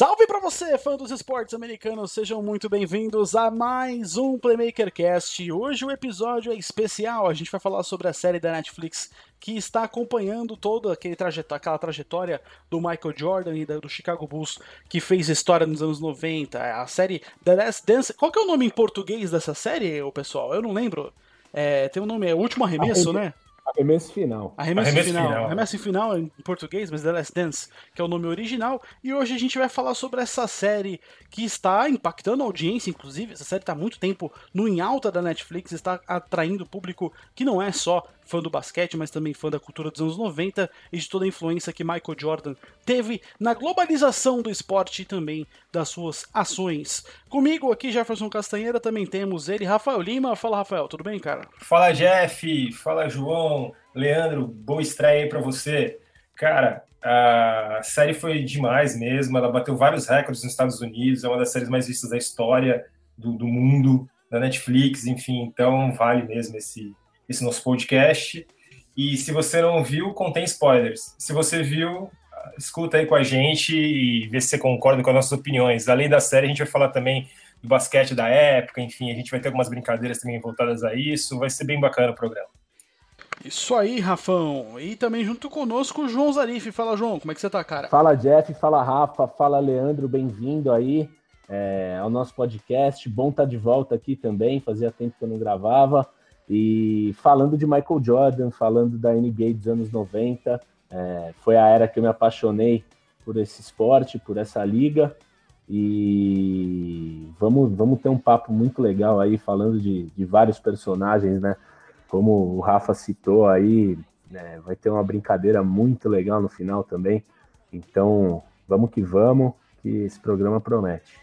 Salve para você, fã dos esportes americanos. Sejam muito bem-vindos a mais um Playmaker Cast. Hoje o episódio é especial. A gente vai falar sobre a série da Netflix que está acompanhando toda aquele trajetória, aquela trajetória do Michael Jordan e do Chicago Bulls que fez história nos anos 90. A série The Last Dance. Qual que é o nome em português dessa série, pessoal? Eu não lembro. É, tem um nome, é o último arremesso, né? Arremesso final. Arremesso, Arremesso final. final. Arremesso final em português, mas The Last Dance, que é o nome original. E hoje a gente vai falar sobre essa série que está impactando a audiência, inclusive. Essa série está há muito tempo no em alta da Netflix, está atraindo público que não é só fã do basquete, mas também fã da cultura dos anos 90 e de toda a influência que Michael Jordan teve na globalização do esporte e também das suas ações. Comigo aqui, Jefferson Castanheira, também temos ele, Rafael Lima. Fala, Rafael, tudo bem, cara? Fala, Jeff. Fala, João. Leandro, boa estreia aí pra você. Cara, a série foi demais mesmo. Ela bateu vários recordes nos Estados Unidos. É uma das séries mais vistas da história do, do mundo, da Netflix, enfim. Então, vale mesmo esse, esse nosso podcast. E se você não viu, contém spoilers. Se você viu, escuta aí com a gente e vê se você concorda com as nossas opiniões. Além da série, a gente vai falar também do basquete da época, enfim, a gente vai ter algumas brincadeiras também voltadas a isso. Vai ser bem bacana o programa. Isso aí, Rafão. E também junto conosco o João Zarif. Fala, João, como é que você tá, cara? Fala, Jeff. Fala, Rafa. Fala, Leandro. Bem-vindo aí é, ao nosso podcast. Bom estar tá de volta aqui também. Fazia tempo que eu não gravava. E falando de Michael Jordan, falando da NBA dos anos 90, é, foi a era que eu me apaixonei por esse esporte, por essa liga. E vamos, vamos ter um papo muito legal aí, falando de, de vários personagens, né? Como o Rafa citou aí, né, vai ter uma brincadeira muito legal no final também. Então, vamos que vamos, que esse programa promete.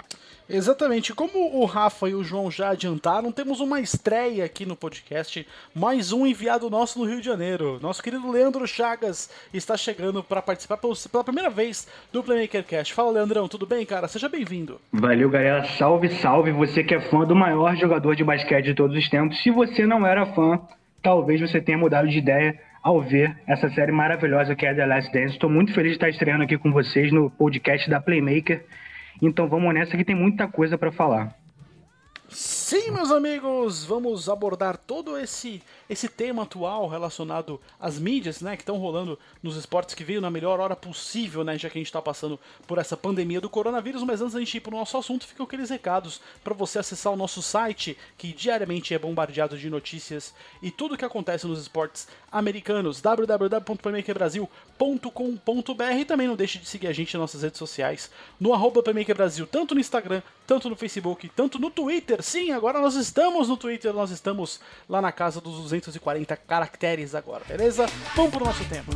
Exatamente. Como o Rafa e o João já adiantaram, temos uma estreia aqui no podcast. Mais um enviado nosso no Rio de Janeiro. Nosso querido Leandro Chagas está chegando para participar pela primeira vez do Playmaker Cast. Fala, Leandrão, tudo bem, cara? Seja bem-vindo. Valeu, galera. Salve, salve. Você que é fã do maior jogador de basquete de todos os tempos. Se você não era fã, talvez você tenha mudado de ideia ao ver essa série maravilhosa que é The Last Dance. Estou muito feliz de estar estreando aqui com vocês no podcast da Playmaker. Então vamos nessa que tem muita coisa para falar. Sim, meus amigos, vamos abordar todo esse esse tema atual relacionado às mídias, né, que estão rolando nos esportes que veio na melhor hora possível, né, já que a gente está passando por essa pandemia do coronavírus. Mas antes da gente ir para o nosso assunto, ficam aqueles recados para você acessar o nosso site, que diariamente é bombardeado de notícias e tudo o que acontece nos esportes americanos, www.playmakerbrasil.com.br e também não deixe de seguir a gente nas nossas redes sociais, no arroba Brasil, tanto no Instagram, tanto no Facebook, tanto no Twitter. Sim, agora nós estamos no Twitter, nós estamos lá na casa dos 240 caracteres agora, beleza? Vamos pro nosso tempo.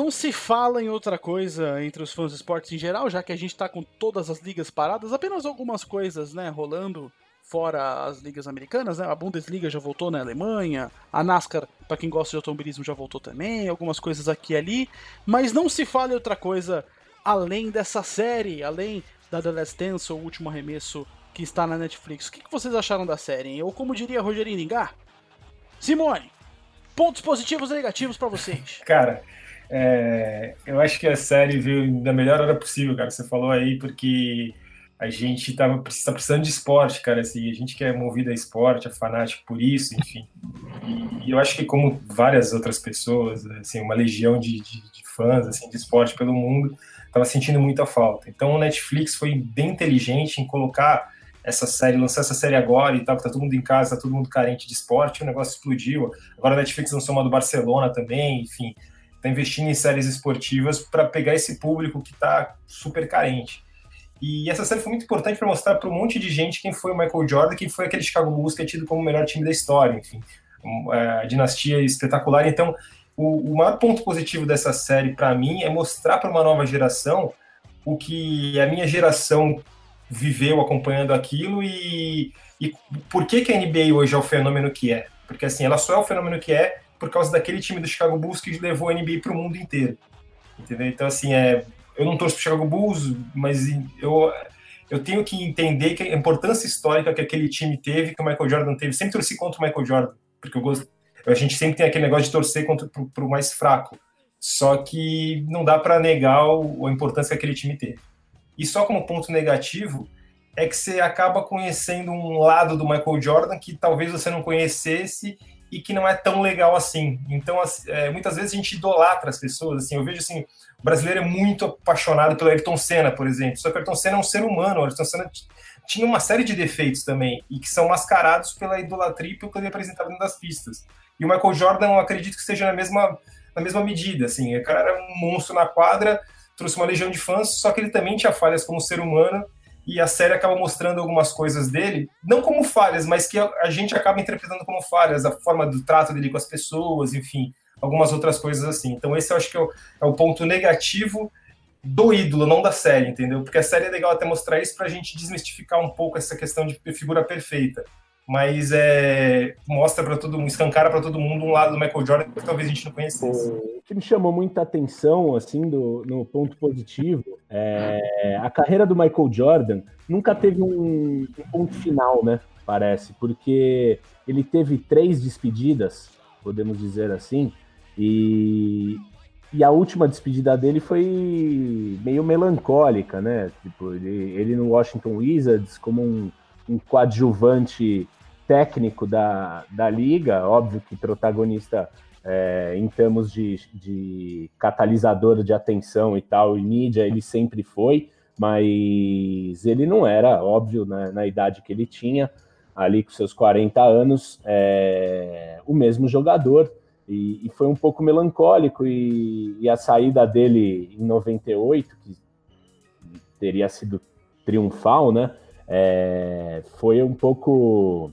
Não se fala em outra coisa entre os fãs de esportes em geral, já que a gente tá com todas as ligas paradas, apenas algumas coisas, né, rolando fora as ligas americanas, né? A Bundesliga já voltou na Alemanha, a NASCAR, para quem gosta de automobilismo, já voltou também, algumas coisas aqui e ali, mas não se fala em outra coisa além dessa série, além da The Last Dance, o último arremesso que está na Netflix. O que vocês acharam da série? Ou como diria Rogerinho Lingar? Simone, pontos positivos e negativos para vocês? Cara, é, eu acho que a série veio da melhor hora possível, cara. Você falou aí, porque a gente tava, tá precisando de esporte, cara. Assim, a gente que é movido a esporte, é fanático por isso, enfim. E, e eu acho que, como várias outras pessoas, assim, uma legião de, de, de fãs assim, de esporte pelo mundo, estava sentindo muita falta. Então, o Netflix foi bem inteligente em colocar essa série, lançar essa série agora e tal, tá todo mundo em casa, tá todo mundo carente de esporte, o negócio explodiu. Agora a Netflix lançou uma do Barcelona também, enfim, tá investindo em séries esportivas para pegar esse público que tá super carente. E essa série foi muito importante para mostrar para um monte de gente quem foi o Michael Jordan, quem foi aquele Chicago Bulls que é tido como o melhor time da história, enfim, a dinastia espetacular. Então, o, o maior ponto positivo dessa série para mim é mostrar para uma nova geração o que a minha geração viveu acompanhando aquilo e, e por que, que a NBA hoje é o fenômeno que é? Porque assim, ela só é o fenômeno que é por causa daquele time do Chicago Bulls que levou a NBA para o mundo inteiro. Entendeu? Então, assim, é, eu não torço para o Chicago Bulls, mas eu, eu tenho que entender que a importância histórica que aquele time teve, que o Michael Jordan teve. Sempre torci contra o Michael Jordan, porque eu gosto, a gente sempre tem aquele negócio de torcer contra o mais fraco. Só que não dá para negar o, a importância que aquele time teve. E só como ponto negativo é que você acaba conhecendo um lado do Michael Jordan que talvez você não conhecesse e que não é tão legal assim. Então, é, muitas vezes a gente idolatra as pessoas. Assim, eu vejo assim, o brasileiro é muito apaixonado pelo Ayrton Senna, por exemplo. Só que o Ayrton Senna é um ser humano. O Ayrton Senna tinha uma série de defeitos também e que são mascarados pela idolatria e pelo que ele apresentava dentro das pistas. E o Michael Jordan, eu acredito que seja na mesma, na mesma medida. Assim, o cara era um monstro na quadra, trouxe uma legião de fãs, só que ele também tinha falhas como ser humano e a série acaba mostrando algumas coisas dele, não como falhas, mas que a, gente acaba interpretando como falhas, a forma do trato dele com as pessoas, enfim, algumas outras coisas assim. Então esse eu acho que é o, é o ponto negativo do ídolo, não da série, entendeu? Porque a série é legal até mostrar isso para a gente desmistificar um pouco essa questão de figura perfeita mas é, mostra para todo mundo, escancara para todo mundo um lado do Michael Jordan que talvez a gente não conhecesse. O que me chamou muita atenção, assim, do, no ponto positivo, é a carreira do Michael Jordan nunca teve um, um ponto final, né? Parece, porque ele teve três despedidas, podemos dizer assim, e, e a última despedida dele foi meio melancólica, né? Tipo, ele, ele no Washington Wizards como um, um coadjuvante técnico da, da liga, óbvio que protagonista é, em termos de, de catalisador de atenção e tal, e mídia, ele sempre foi, mas ele não era, óbvio, na, na idade que ele tinha, ali com seus 40 anos, é, o mesmo jogador, e, e, foi um pouco melancólico, e, e a saída dele em 98, que teria sido triunfal, né? É, foi um pouco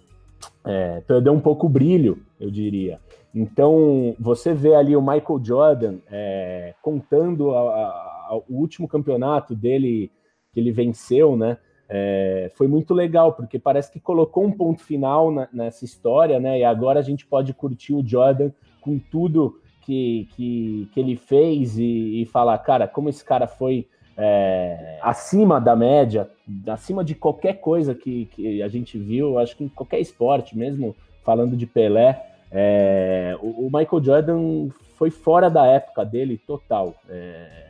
é, perdeu um pouco o brilho, eu diria. Então, você vê ali o Michael Jordan é, contando a, a, o último campeonato dele que ele venceu, né? É, foi muito legal, porque parece que colocou um ponto final na, nessa história, né? E agora a gente pode curtir o Jordan com tudo que, que, que ele fez e, e falar, cara, como esse cara foi é, acima da média, acima de qualquer coisa que, que a gente viu, acho que em qualquer esporte, mesmo falando de Pelé, é, o, o, Michael Jordan foi fora da época dele total. É,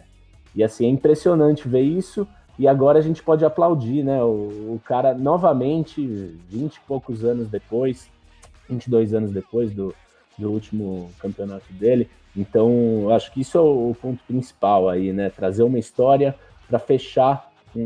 e assim, é impressionante ver isso. E agora a gente pode aplaudir, né? O, o cara novamente, 20 e poucos anos depois, 22 anos depois do, do último campeonato dele, então, acho que isso é o ponto principal aí, né? Trazer uma história para fechar um,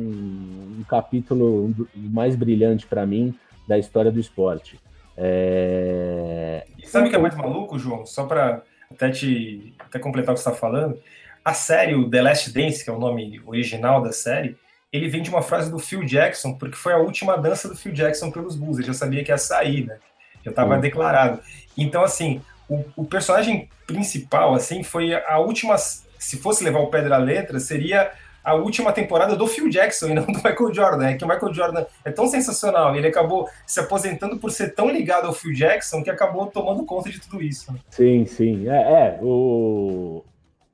um, capítulo mais brilhante para mim da história do esporte. É... E sabe o que é mais maluco, João? Só para até te até completar o que você está falando, a série o The Last Dance, que é o nome original da série, ele vem de uma frase do Phil Jackson, porque foi a última dança do Phil Jackson pelos Bulls. Ele já sabia que ia sair, né? Já estava declarado. Então, assim, o, o, personagem principal, assim, foi a última. Se fosse levar o Pedra Letra, seria a última temporada do Phil Jackson e não do Michael Jordan. É que o Michael Jordan é tão sensacional, ele acabou se aposentando por ser tão ligado ao Phil Jackson que acabou tomando conta de tudo isso. Sim, sim. É, é, o,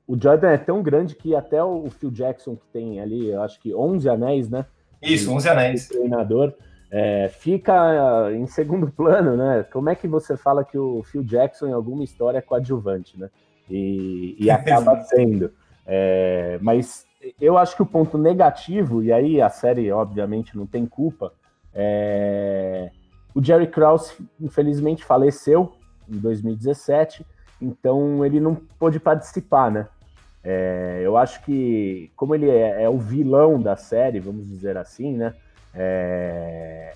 o Jordan é tão grande que até o Phil Jackson, que tem ali, eu acho que 11 anéis, né? Isso, 11 anéis. Treinador é, fica em segundo plano, né? Como é que você fala que o Phil Jackson em alguma história é coadjuvante, né? E, e acaba sendo. É, mas eu acho que o ponto negativo, e aí a série obviamente não tem culpa, é... o Jerry Krause infelizmente faleceu em 2017, então ele não pôde participar, né? É, eu acho que, como ele é, é, o vilão da série, vamos dizer assim, né? É,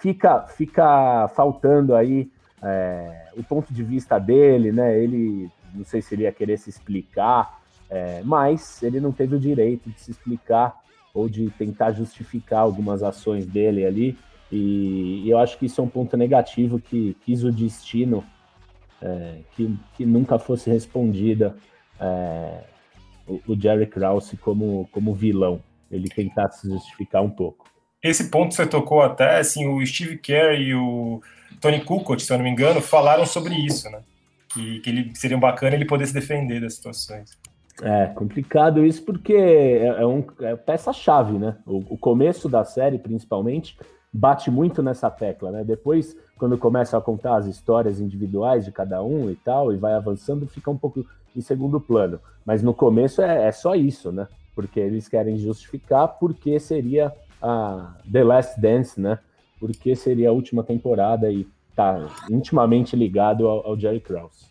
fica, fica faltando aí é, o ponto de vista dele, né? Ele, não sei se ele ia querer se explicar, é, mas ele não teve o direito de se explicar ou de tentar justificar algumas ações dele ali. E, e eu acho que isso é um ponto negativo que quis o destino é, que, que nunca fosse respondida é, o, o Jerry Krause como, como vilão ele tentar se justificar um pouco. Esse ponto você tocou até, assim, o Steve Kerr e o Tony Kukoc, se eu não me engano, falaram sobre isso, né? Que, que ele seria bacana ele poder se defender das situações. É complicado isso porque é, é um é peça-chave, né? O, o, começo da série, principalmente, bate muito nessa tecla, né? Depois, quando começa a contar as histórias individuais de cada um e tal, e vai avançando, fica um pouco em segundo plano. Mas no começo é, é só isso, né? Porque eles querem justificar porque seria a The Last Dance, né? Porque seria a última temporada e tá intimamente ligado ao, ao Jerry Krause.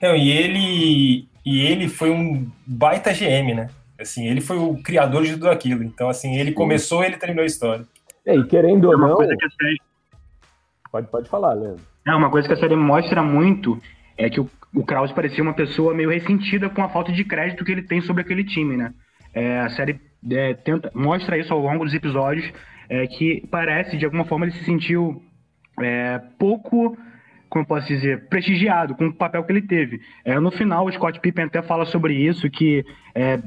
Não, e ele e ele foi um baita GM, né? Assim, ele foi o criador de tudo aquilo. Então, assim, ele começou, ele terminou a história. É, e querendo ou não. Série... Pode, pode falar, Leandro. É, uma coisa que a série mostra muito é que o, o Kraus parecia uma pessoa meio ressentida com a falta de crédito que ele tem sobre aquele time, né? É, a série é, tenta, mostra isso ao longo dos episódios, é, que parece, de alguma forma, ele se sentiu é, pouco, como posso dizer, prestigiado com o papel que ele teve. É, no final, o Scott Pippen até fala sobre isso, que é,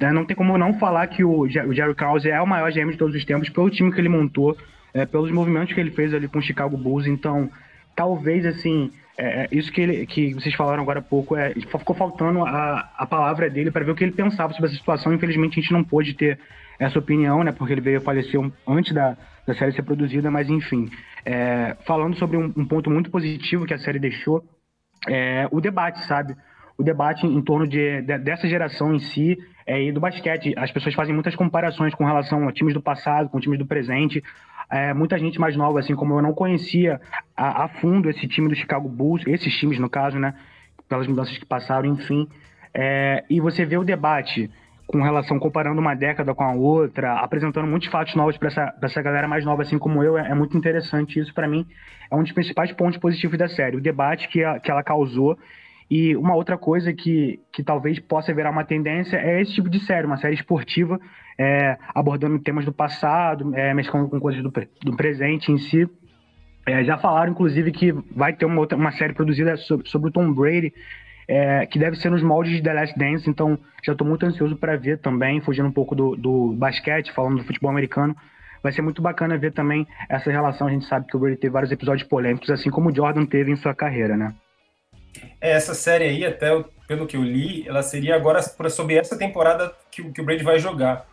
né, não tem como não falar que o, o Jerry Krause é o maior GM de todos os tempos pelo time que ele montou, é, pelos movimentos que ele fez ali com o Chicago Bulls. Então, talvez, assim, é, é, isso que, ele, que vocês falaram agora há pouco, é, ficou faltando a, a palavra dele para ver o que ele pensava sobre essa situação. Infelizmente, a gente não pôde ter essa opinião, né? Porque ele veio falecer antes da, da série ser produzida, mas enfim. É, falando sobre um, um, ponto muito positivo que a série deixou, é o debate, sabe? O debate em torno de, de dessa geração em si é, e do basquete. As pessoas fazem muitas comparações com relação a times do passado, com times do presente. É, muita gente mais nova, assim como eu, não conhecia a, a, fundo esse time do Chicago Bulls, esses times no caso, né? Pelas mudanças que passaram, enfim. É, e você vê o debate com relação, comparando uma década com a outra, apresentando muitos fatos novos para essa, essa galera mais nova, assim como eu, é, é muito interessante. Isso, para mim, é um dos principais pontos positivos da série. O debate que, a, que ela causou e uma outra coisa que, que talvez possa virar uma tendência é esse tipo de série, uma série esportiva, é, abordando temas do passado, é, mesclando com coisas do, do presente em si. É, já falaram, inclusive, que vai ter uma, outra, uma série produzida sobre, sobre o Tom Brady, é, que deve ser nos moldes de The Last Dance, então já estou muito ansioso para ver também, fugindo um pouco do, do basquete, falando do futebol americano. Vai ser muito bacana ver também essa relação. A gente sabe que o Brady teve vários episódios polêmicos, assim como o Jordan teve em sua carreira, né? É, essa série aí, até pelo que eu li, ela seria agora sobre essa temporada que, que o Brady vai jogar.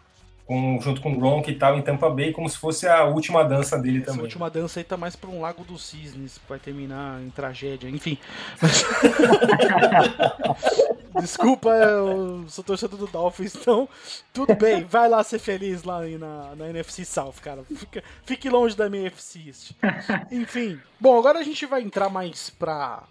Com, junto com o Gronk e tal, em Tampa Bay, como se fosse a última dança dele Essa também. A última dança aí tá mais pra um Lago dos Cisnes, que vai terminar em tragédia, enfim. Desculpa, eu sou torcedor do Dolphins, então tudo bem, vai lá ser feliz lá na, na NFC South, cara. Fica, fique longe da minha FC Enfim, bom, agora a gente vai entrar mais pra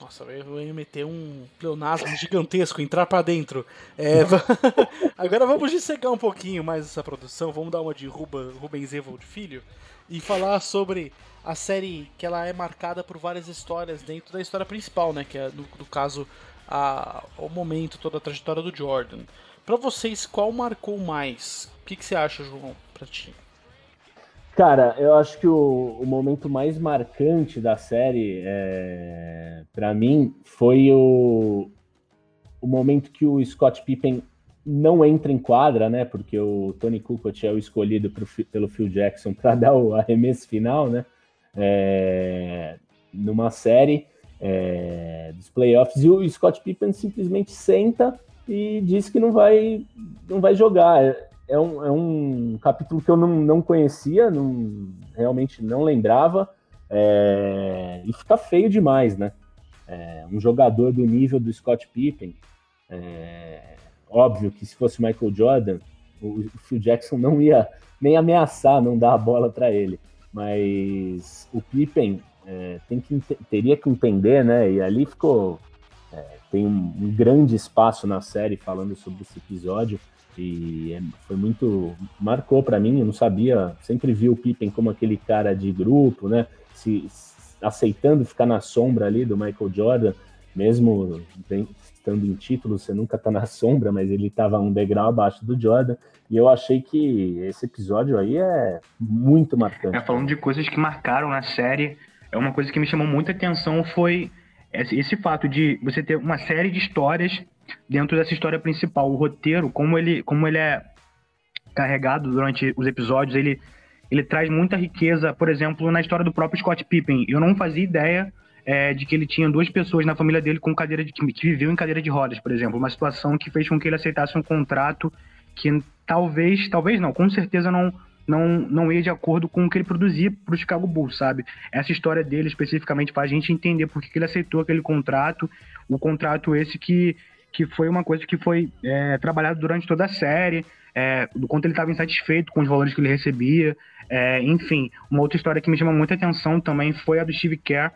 nossa, eu ia meter um pleonasmo gigantesco, entrar para dentro. É, agora vamos dissecar um pouquinho mais essa produção, vamos dar uma de Ruba, Rubens Evold Filho e falar sobre a série que ela é marcada por várias histórias dentro da história principal, né? Que é, no, no caso, a, o momento, toda a trajetória do Jordan. Para vocês, qual marcou mais? O que, que você acha, João, pra ti? Cara, eu acho que o, o momento mais marcante da série, é, para mim, foi o, o momento que o Scott Pippen não entra em quadra, né? Porque o Tony Kukoc é o escolhido pro, pelo Phil Jackson para dar o arremesso final, né? É, numa série é, dos playoffs e o Scott Pippen simplesmente senta e diz que não vai, não vai jogar é um, é um capítulo que eu não, não conhecia, não, realmente não lembrava, é, e fica feio demais, né? É, um jogador do nível do Scott Pippen, é, óbvio que se fosse Michael Jordan, o, o Phil Jackson não ia nem ameaçar não dar a bola para ele, mas o Pippen é, tem que, teria que entender, né? E ali ficou é, tem um, um grande espaço na série falando sobre esse episódio e é, foi muito marcou para mim. Eu não sabia, sempre vi o Pippen como aquele cara de grupo, né? Se, aceitando ficar na sombra ali do Michael Jordan, mesmo estando em título, você nunca tá na sombra, mas ele estava um degrau abaixo do Jordan. E eu achei que esse episódio aí é muito marcante. É, falando de coisas que marcaram na série, é uma coisa que me chamou muita atenção foi esse, esse fato de você ter uma série de histórias dentro dessa história principal. O roteiro, como ele, como ele é carregado durante os episódios. Ele, ele traz muita riqueza, por exemplo, na história do próprio Scott Pippen. Eu não fazia ideia é, de que ele tinha duas pessoas na família dele com cadeira de, que viviam em cadeira de rodas, por exemplo. Uma situação que fez com que ele aceitasse um contrato que talvez, talvez não, com certeza não não, não ia de acordo com o que ele produzia para o Chicago Bulls, sabe? Essa história dele especificamente faz a gente entender por que, ele aceitou aquele contrato, o contrato esse que, que foi uma coisa que foi é, trabalhado durante toda a série, é, do quanto ele estava insatisfeito com os valores que ele recebia, é, enfim. Uma outra história que me chama muita atenção também foi a do Steve Kerr,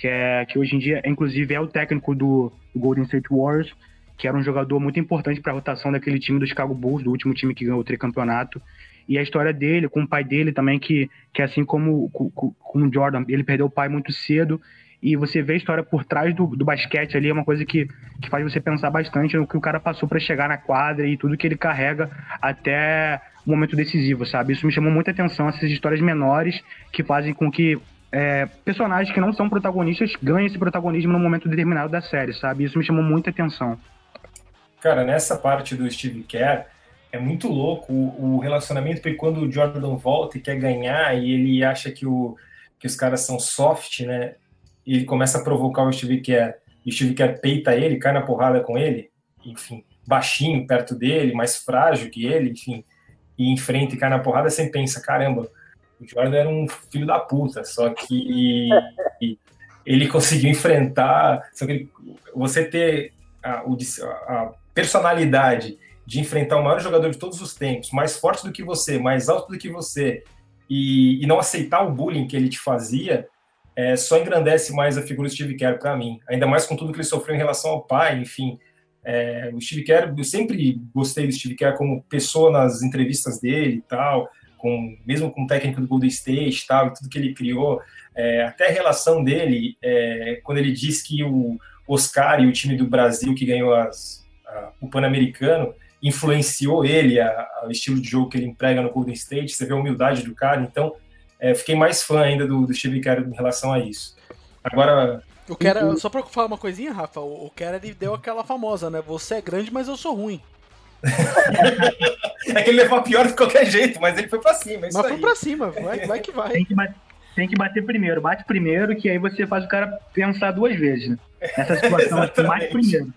que, é, que hoje em dia, inclusive, é o técnico do, do Golden State Warriors, que era um jogador muito importante para a rotação daquele time do Chicago Bulls, do último time que ganhou o tricampeonato. E a história dele, com o pai dele também, que, que assim como com, com o Jordan, ele perdeu o pai muito cedo. E você vê a história por trás do, do basquete ali, é uma coisa que, que faz você pensar bastante no que o cara passou para chegar na quadra e tudo que ele carrega até o momento decisivo, sabe? Isso me chamou muita atenção, essas histórias menores que fazem com que é, personagens que não são protagonistas ganhem esse protagonismo no momento determinado da série, sabe? Isso me chamou muita atenção. Cara, nessa parte do Steve Kerr, é muito louco o, o, relacionamento, porque quando o Jordan volta e quer ganhar e ele acha que, o, que os caras são soft, né? E ele começa a provocar o Steve Kerr, e o Steve Kerr peita ele, cai na porrada com ele, enfim, baixinho perto dele, mais frágil que ele, enfim, e enfrenta e cai na porrada, você pensa, caramba, o Jordan era um filho da puta, só que ele conseguiu enfrentar, só que ele, você ter a, a personalidade de enfrentar o maior jogador de todos os tempos, mais forte do que você, mais alto do que você, e, e não aceitar o bullying que ele te fazia, é, só engrandece mais a figura do Steve Kerr para mim. Ainda mais com tudo que ele sofreu em relação ao pai, enfim. É, o Steve Kerr, eu sempre gostei do Steve Kerr como pessoa nas entrevistas dele e tal, com, mesmo com o técnico do Golden State e tal, tudo que ele criou. É, até a relação dele, é, quando ele diz que o Oscar e o time do Brasil que ganhou as, o Pan-Americano influenciou ele, a, a, o estilo de jogo que ele emprega no Golden State, você vê a humildade do cara, então é, fiquei mais fã ainda do, do Steve Kerr em relação a isso. Agora... O Kerr, só pra falar uma coisinha, Rafa, o, o Kerr ele deu aquela famosa, né, você é grande, mas eu sou ruim. é que ele levou a pior de qualquer jeito, mas ele foi pra cima, é Mas foi pra cima, vai, vai que vai. Tem que, bater, tem que bater primeiro, bate primeiro, que aí você faz o cara pensar duas vezes, né? Essa situação aqui, bate primeiro.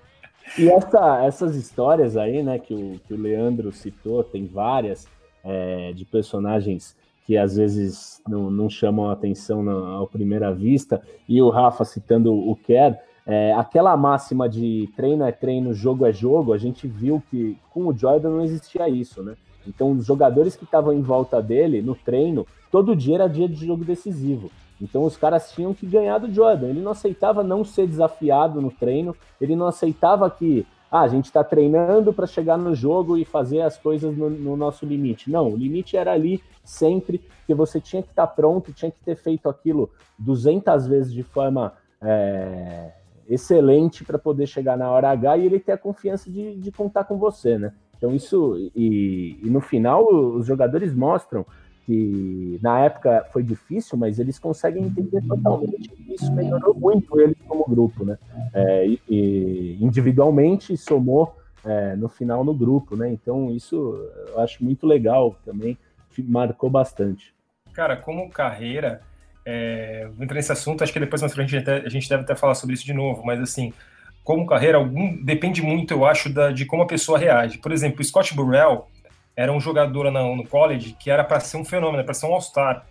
E essa, essas histórias aí, né, que o, que o Leandro citou, tem várias é, de personagens que às vezes não, não chamam a atenção na, à primeira vista, e o Rafa citando o Kerr, é, aquela máxima de treino é treino, jogo é jogo, a gente viu que com o Jordan não existia isso, né? Então, os jogadores que estavam em volta dele no treino, todo dia era dia de jogo decisivo. Então os caras tinham que ganhar do Jordan. Ele não aceitava não ser desafiado no treino, ele não aceitava que ah, a gente está treinando para chegar no jogo e fazer as coisas no, no, nosso limite. Não, o limite era ali sempre, que você tinha que estar tá pronto, tinha que ter feito aquilo 200 vezes de forma é, excelente para poder chegar na hora H e ele ter a confiança de, de contar com você, né? Então isso, e, e no final os jogadores mostram que na época foi difícil, mas eles conseguem entender totalmente que isso melhorou muito eles como grupo, né? É, e, individualmente somou é, no final no grupo, né? Então isso eu acho muito legal também, marcou bastante. Cara, como carreira, é, vou entrar nesse assunto, acho que depois mais frente a gente, a gente deve até falar sobre isso de novo, mas assim, como carreira, algum, depende muito, eu acho, da, de como a pessoa reage. Por exemplo, o Scott Burrell, era um jogador no, no college que era para ser um fenômeno, para ser um All-Star.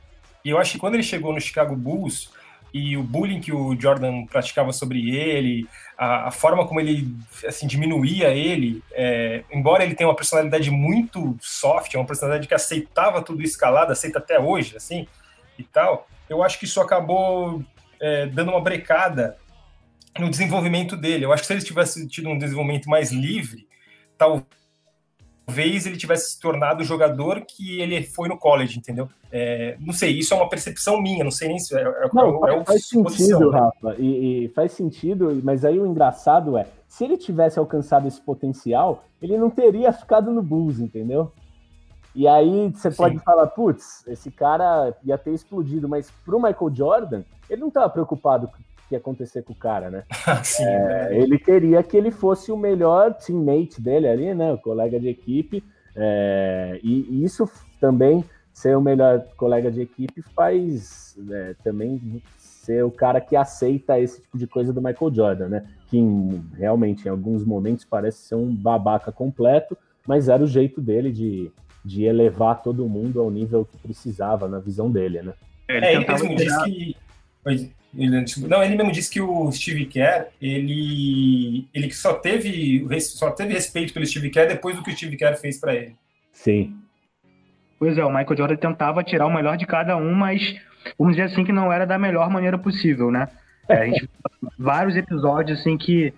E eu acho que quando ele chegou no Chicago Bulls e o bullying que o Jordan praticava sobre ele, a, a forma como ele assim diminuía ele, é, embora ele tenha uma personalidade muito soft, uma personalidade que aceitava tudo escalado, aceita até hoje, assim e tal. Eu acho que isso acabou é, dando uma brecada no desenvolvimento dele. Eu acho que se ele tivesse tido um desenvolvimento mais livre, talvez talvez ele tivesse se tornado o jogador que ele foi no college, entendeu? É, não sei, isso é uma percepção minha, não sei nem se é, é, não, é, é faz sentido, né? Rafa, e, e, faz sentido, mas aí o engraçado é, se ele tivesse alcançado esse potencial, ele não teria ficado no Bulls, entendeu? E aí você pode falar, putz, esse cara ia ter explodido, mas pro Michael Jordan, ele não estava preocupado que ia acontecer com o cara, né? Sim, é, ele queria que ele fosse o melhor teammate dele ali, né? O colega de equipe, É, e, e, isso também, ser o melhor colega de equipe, faz é, também ser o cara que aceita esse tipo de coisa do Michael Jordan, né? Que em, realmente, em alguns momentos, parece ser um babaca completo, mas era o jeito dele de, de elevar todo mundo ao nível que precisava, na visão dele, né? É, ele mesmo disse que. Não, ele mesmo disse que o Steve Kerr, ele, ele só teve, só teve respeito pelo Steve Kerr depois do que o Steve Kerr fez para ele. Sim. Pois é, o Michael Jordan tentava tirar o melhor de cada um, mas vamos dizer assim que não era da melhor maneira possível, né? É, a gente vários episódios assim que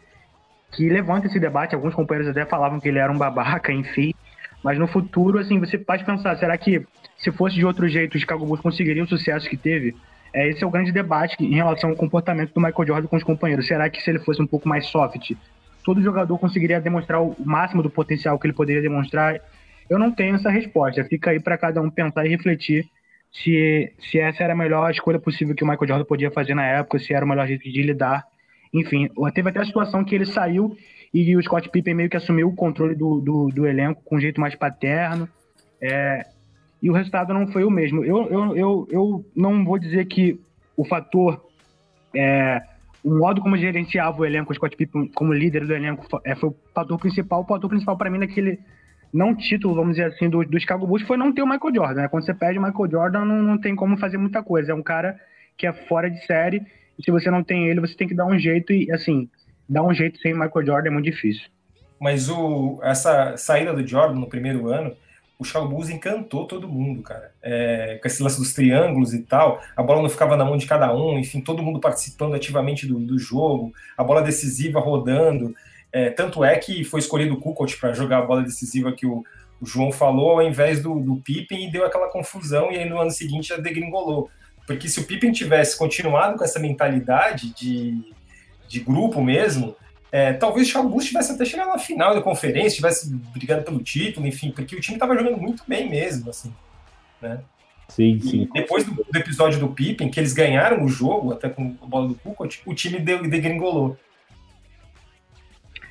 que levanta esse debate, alguns companheiros até falavam que ele era um babaca, enfim. Mas no futuro, assim, você pode pensar, será que se fosse de outro jeito, o Chicago Bulls conseguiria o sucesso que teve? É, esse é o grande debate em relação ao comportamento do Michael Jordan com os companheiros. Será que se ele fosse um pouco mais soft, todo jogador conseguiria demonstrar o máximo do potencial que ele poderia demonstrar? Eu não tenho essa resposta. Fica aí para cada um pensar e refletir se, se essa era a melhor escolha possível que o Michael Jordan podia fazer na época, se era o melhor jeito de lidar. Enfim, teve até a situação que ele saiu e o Scott Pippen meio que assumiu o controle do, do, do elenco com um jeito mais paterno. É, e o resultado não foi o mesmo. Eu, eu, eu, eu não vou dizer que o fator, é, o modo como gerenciava o elenco, o Scott Pippen como líder do elenco, é, foi o fator principal. O fator principal para mim naquele não título, vamos dizer assim, do, do Chicago Bulls foi não ter o Michael Jordan. Né? Quando você perde o Michael Jordan, não, não tem como fazer muita coisa. É um cara que é fora de série. E se você não tem ele, você tem que dar um jeito. E, assim, dar um jeito sem Michael Jordan é muito difícil. Mas o, essa saída do Jordan no primeiro ano o Chicago encantou todo mundo, cara. É, com esse lance dos triângulos e tal, a bola não ficava na mão de cada um, enfim, todo mundo participando ativamente do, do jogo, a bola decisiva rodando. É, tanto é que foi escolhido o Kukoc para jogar a bola decisiva que o, o João falou, ao invés do, do Pippen, e deu aquela confusão, e aí no ano seguinte já degringolou. Porque se o Pippen tivesse continuado com essa mentalidade de, de grupo mesmo, é, talvez o Chicago Bulls tivesse até chegado na final da conferência, tivesse brigado pelo título, enfim, porque o time estava jogando muito bem mesmo, assim, né? Sim, sim. E depois do, do, episódio do Pippen, que eles ganharam o jogo, até com a bola do Kukoc, o time deu, degringolou.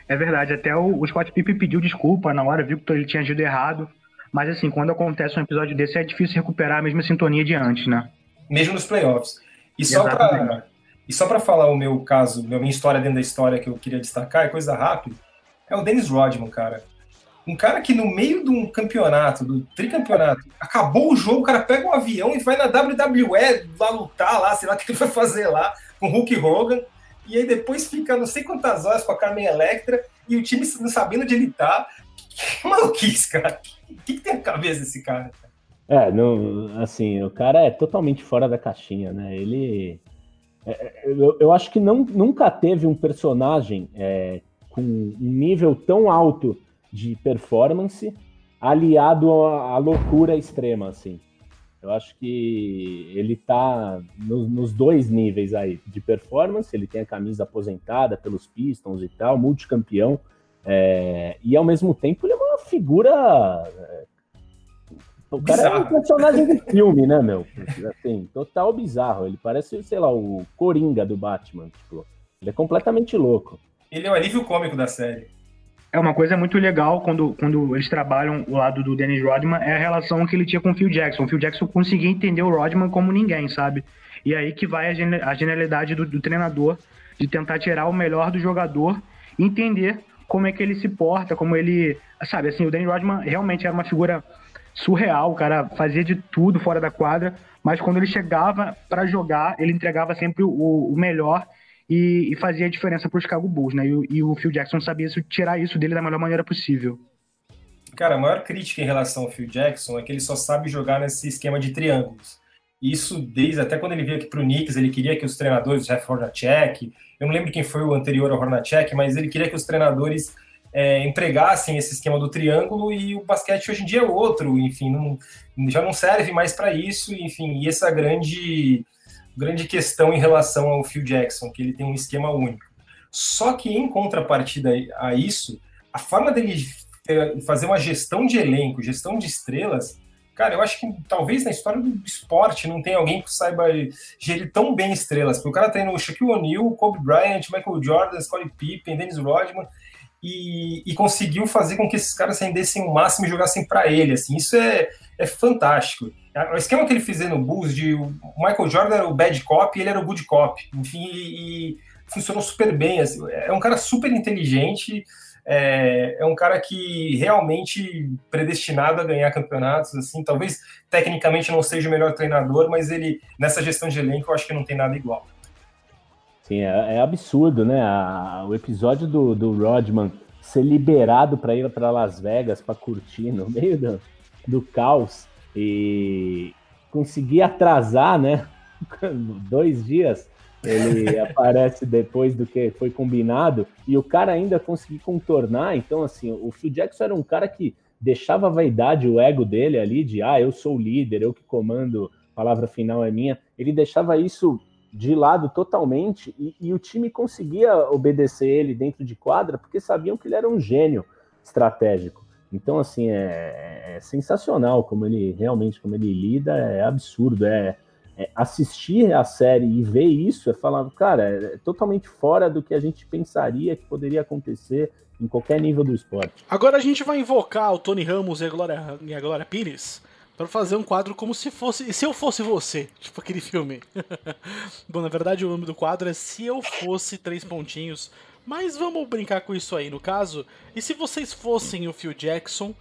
É verdade, até o, o Scott Pippen pediu desculpa na hora, viu que ele tinha agido errado, mas assim, quando acontece um episódio desse, é difícil recuperar a mesma sintonia de antes, né? Mesmo nos playoffs. E só para e só para falar o meu caso, a minha história dentro da história que eu queria destacar, é coisa rápida, é o Dennis Rodman, cara. Um cara que no meio de um campeonato, do tricampeonato, acabou o jogo, o cara pega um avião e vai na WWE lá lutar lá, sei lá o que ele vai fazer lá, com o Hulk Hogan, e aí depois fica não sei quantas horas com a Carmen Electra e o time não sabendo onde ele tá. Que, maluquice, cara. O que, que, tem a cabeça desse cara? É, não, assim, o cara é totalmente fora da caixinha, né? Ele eu, eu, acho que não, nunca teve um personagem é, com um nível tão alto de performance aliado à, à loucura extrema, assim. Eu acho que ele tá no, nos dois níveis aí de performance. Ele tem a camisa aposentada pelos Pistons e tal, multicampeão. É, e ao mesmo tempo ele é uma figura é, o cara bizarro. é um personagem de filme, né, meu? Assim, total bizarro. Ele parece, sei lá, o Coringa do Batman. Tipo, ele é completamente louco. Ele é o alívio cômico da série. É uma coisa muito legal quando, quando eles trabalham o lado do Dennis Rodman é a relação que ele tinha com o Phil Jackson. O Phil Jackson conseguia entender o Rodman como ninguém, sabe? E aí que vai a, a genialidade do, do treinador de tentar tirar o melhor do jogador, entender como é que ele se porta, como ele. Sabe, assim, o Dennis Rodman realmente era uma figura surreal, o cara fazia de tudo fora da quadra, mas quando ele chegava para jogar, ele entregava sempre o, o melhor e, e, fazia a diferença para os Chicago Bulls, né? E, e, o Phil Jackson sabia isso, tirar isso dele da melhor maneira possível. Cara, a maior crítica em relação ao Phil Jackson é que ele só sabe jogar nesse esquema de triângulos. Isso desde até quando ele veio aqui para o Knicks, ele queria que os treinadores, o Jeff Hornacek, eu não lembro quem foi o anterior ao Hornacek, mas ele queria que os treinadores é, esse esquema do triângulo e o basquete hoje em dia é outro, enfim, não, já não serve mais para isso, enfim, e essa grande, grande questão em relação ao Phil Jackson, que ele tem um esquema único. Só que em contrapartida a isso, a forma dele fazer uma gestão de elenco, gestão de estrelas, cara, eu acho que talvez na história do esporte não tem alguém que saiba gerir tão bem estrelas, porque o cara tem o Shaquille O'Neal, Kobe Bryant, Michael Jordan, Scottie Pippen, Dennis Rodman, e, e, conseguiu fazer com que esses caras rendessem o máximo e jogassem para ele. Assim, isso é, é fantástico. O esquema que ele fez no Bulls de o Michael Jordan era o bad cop e ele era o good cop. Enfim, e, e funcionou super bem. Assim, é um cara super inteligente. É, é, um cara que realmente predestinado a ganhar campeonatos, assim, talvez tecnicamente não seja o melhor treinador, mas ele nessa gestão de elenco eu acho que não tem nada igual. Sim, é, é absurdo, né? A, o episódio do, do Rodman ser liberado para ir para Las Vegas para curtir no meio do, do caos e conseguir atrasar, né? Dois dias ele aparece depois do que foi combinado e o cara ainda conseguir contornar. Então, assim, o Phil Jackson era um cara que deixava a vaidade, o ego dele ali de ah, eu sou o líder, eu que comando, palavra final é minha. Ele deixava isso de lado totalmente e, e, o time conseguia obedecer ele dentro de quadra porque sabiam que ele era um gênio estratégico. Então, assim, é, é sensacional como ele realmente, como ele lida, é absurdo. É, é, assistir a série e ver isso é falar, cara, é totalmente fora do que a gente pensaria que poderia acontecer em qualquer nível do esporte. Agora a gente vai invocar o Tony Ramos e Glória, e a Glória Pires para fazer um quadro como se fosse. Se eu fosse você, tipo aquele filme. Bom, na verdade o nome do quadro é Se Eu Fosse Três Pontinhos. Mas vamos brincar com isso aí no caso. E se vocês fossem o Phil Jackson,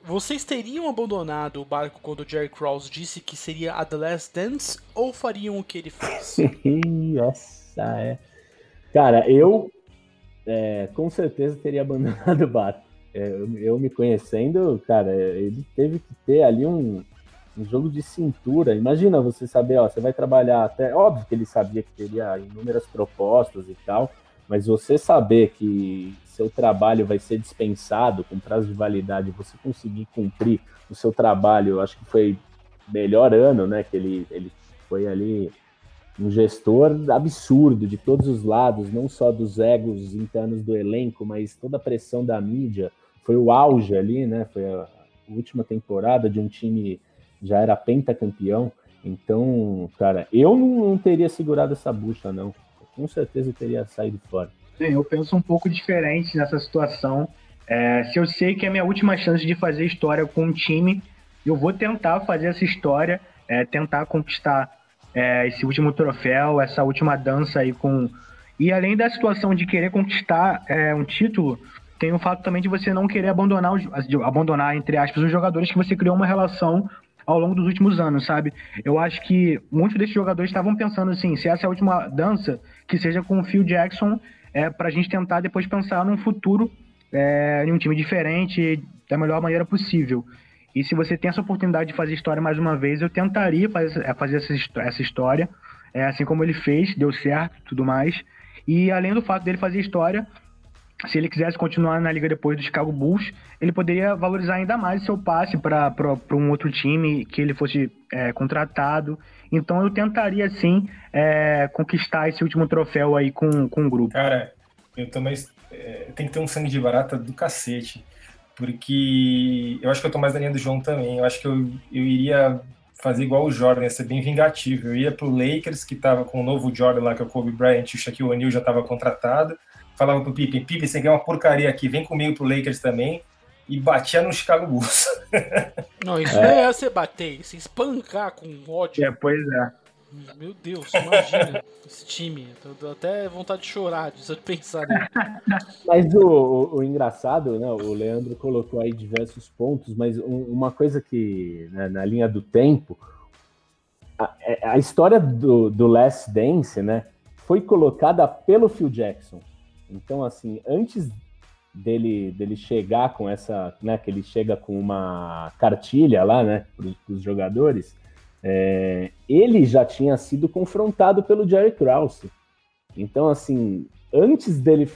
vocês teriam abandonado o barco quando o Jerry Krause disse que seria a The Last Dance ou fariam o que ele fez? Essa é. Cara, eu é, com certeza teria abandonado o barco. É, eu, me conhecendo, cara, ele teve que ter ali um, um jogo de cintura. Imagina você saber, ó, você vai trabalhar até. Óbvio que ele sabia que teria inúmeras propostas e tal, mas você saber que seu trabalho vai ser dispensado com prazo de validade, você conseguir cumprir o seu trabalho, eu acho que foi melhor ano, né? Que ele, ele foi ali um gestor absurdo de todos os lados, não só dos egos internos do elenco, mas toda a pressão da mídia. Foi o auge ali, né? Foi a última temporada de um time já era pentacampeão. Então, cara, eu não, não teria segurado essa bucha, não. com certeza teria saído fora. Sim, eu penso um pouco diferente nessa situação. É, se eu sei que é a minha última chance de fazer história com um time, eu vou tentar fazer essa história, é, tentar conquistar é, esse último troféu, essa última dança aí com. E além da situação de querer conquistar é, um título, tem o fato também de você não querer abandonar, os, abandonar, entre aspas, os jogadores que você criou uma relação ao longo dos últimos anos, sabe? Eu acho que muitos desses jogadores estavam pensando assim, se essa é a última dança, que seja com o Phil Jackson, é, para a gente tentar depois pensar num futuro é, em um time diferente, da melhor maneira possível. E se você tem essa oportunidade de fazer história mais uma vez, eu tentaria fazer, é, fazer essa, essa história, é, assim como ele fez, deu certo tudo mais. E além do fato dele fazer história, se ele quisesse continuar na liga depois do Chicago Bulls, ele poderia valorizar ainda mais seu passe para um outro time que ele fosse é, contratado. Então eu tentaria sim é, conquistar esse último troféu aí com, com o grupo. Cara, eu também é, tem que ter um sangue de barata do cacete porque eu acho que eu tô mais na linha do João também. Eu acho que eu, eu iria fazer igual o Jordan, ia ser bem vingativo. Eu ia pro Lakers, que tava com o novo Jordan lá, que é o Kobe Bryant, e o Shaquille O'Neal já tava contratado. Falava pro Pippen, Pippen, você quer uma porcaria aqui, vem comigo pro Lakers também. E batia no Chicago Bulls. Não, isso é. é você bater, se espancar com ódio. É, pois é. Meu Deus, imagina esse time. Tô até vontade de chorar, de pensar Mas o, o, o, engraçado, né? O Leandro colocou aí diversos pontos, mas um, uma coisa que, né, na linha do tempo, a, é, a, história do, do Last Dance, né? Foi colocada pelo Phil Jackson. Então, assim, antes dele, dele chegar com essa, né? Que ele chega com uma cartilha lá, né? Para os jogadores é, ele já tinha sido confrontado pelo Jerry Krause. Então, assim, antes dele,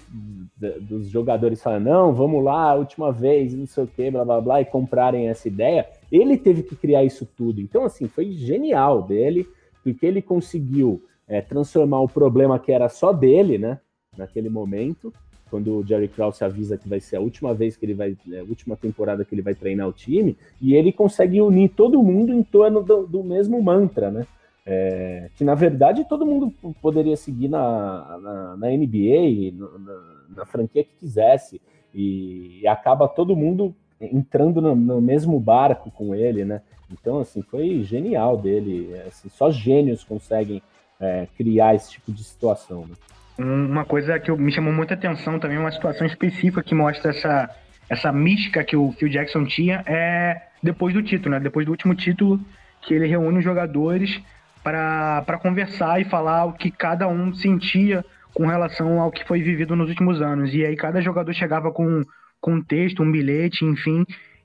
dos jogadores falarem, não, vamos lá, última vez, não sei o que, blá blá blá, e comprarem essa ideia, ele teve que criar isso tudo. Então, assim, foi genial dele, porque ele conseguiu é, transformar o problema que era só dele, né, naquele momento, quando o Jerry Krause avisa que vai ser a última vez que ele vai, é, a última temporada que ele vai treinar o time, e ele consegue unir todo mundo em torno do, do mesmo mantra, né? É, que na verdade todo mundo poderia seguir na, na, na NBA, na, na, franquia que quisesse. e, e acaba todo mundo entrando no, no, mesmo barco com ele, né? Então, assim, foi genial dele. Assim, só gênios conseguem é, criar esse tipo de situação. Né? Uma coisa que me chamou muita atenção também, uma situação específica que mostra essa, essa mística que o Phil Jackson tinha, é depois do título, né? Depois do último título, que ele reúne os jogadores para conversar e falar o que cada um sentia com relação ao que foi vivido nos últimos anos. E aí cada jogador chegava com, com um texto, um bilhete, enfim,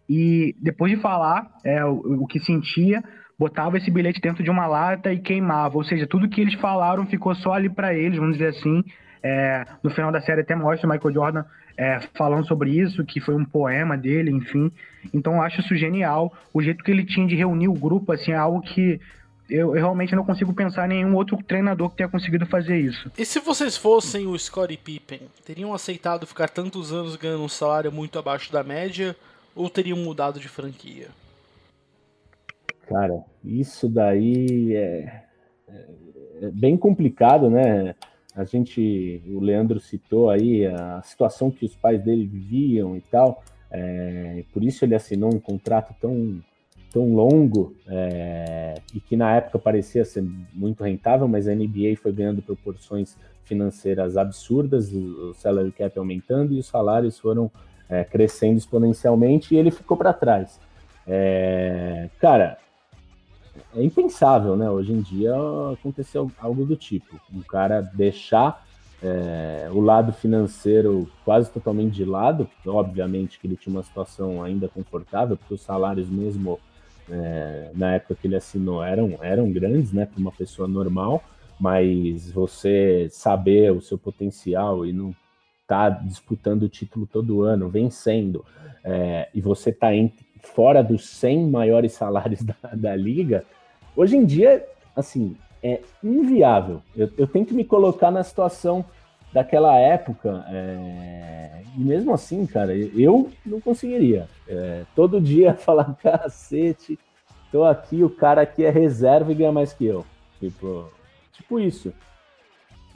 e depois de falar é, o, o que sentia, botava esse bilhete dentro de uma lata e queimava. Ou seja, tudo que eles falaram ficou só ali para eles, vamos dizer assim. É, no final da série até mostra o Michael Jordan é, falando sobre isso, que foi um poema dele, enfim. Então eu acho isso genial. O jeito que ele tinha de reunir o grupo, assim, é algo que eu, eu, realmente não consigo pensar em nenhum outro treinador que tenha conseguido fazer isso. E se vocês fossem o Scottie Pippen, teriam aceitado ficar tantos anos ganhando um salário muito abaixo da média ou teriam mudado de franquia? Cara, isso daí é, é, é bem complicado, né? A gente, o Leandro citou aí a situação que os pais dele viviam e tal, é, por isso ele assinou um contrato tão, tão longo é, e que na época parecia ser muito rentável, mas a NBA foi ganhando proporções financeiras absurdas, o salary cap aumentando e os salários foram é, crescendo exponencialmente e ele ficou para trás. É, cara, é impensável, né? Hoje em dia aconteceu algo do tipo. Um cara deixar é, o lado financeiro quase totalmente de lado, obviamente que ele tinha uma situação ainda confortável, porque os salários mesmo é, na época que ele assinou eram, eram grandes, né, para uma pessoa normal, mas você saber o seu potencial e não tá disputando o título todo ano, vencendo, é, e você tá fora dos 100 maiores salários da, da liga, Hoje em dia, assim, é inviável. Eu, eu tenho que me colocar na situação daquela época, é... e mesmo assim, cara, eu não conseguiria. É, todo dia falar, cacete, tô aqui, o cara aqui é reserva e ganha mais que eu. Tipo, tipo isso.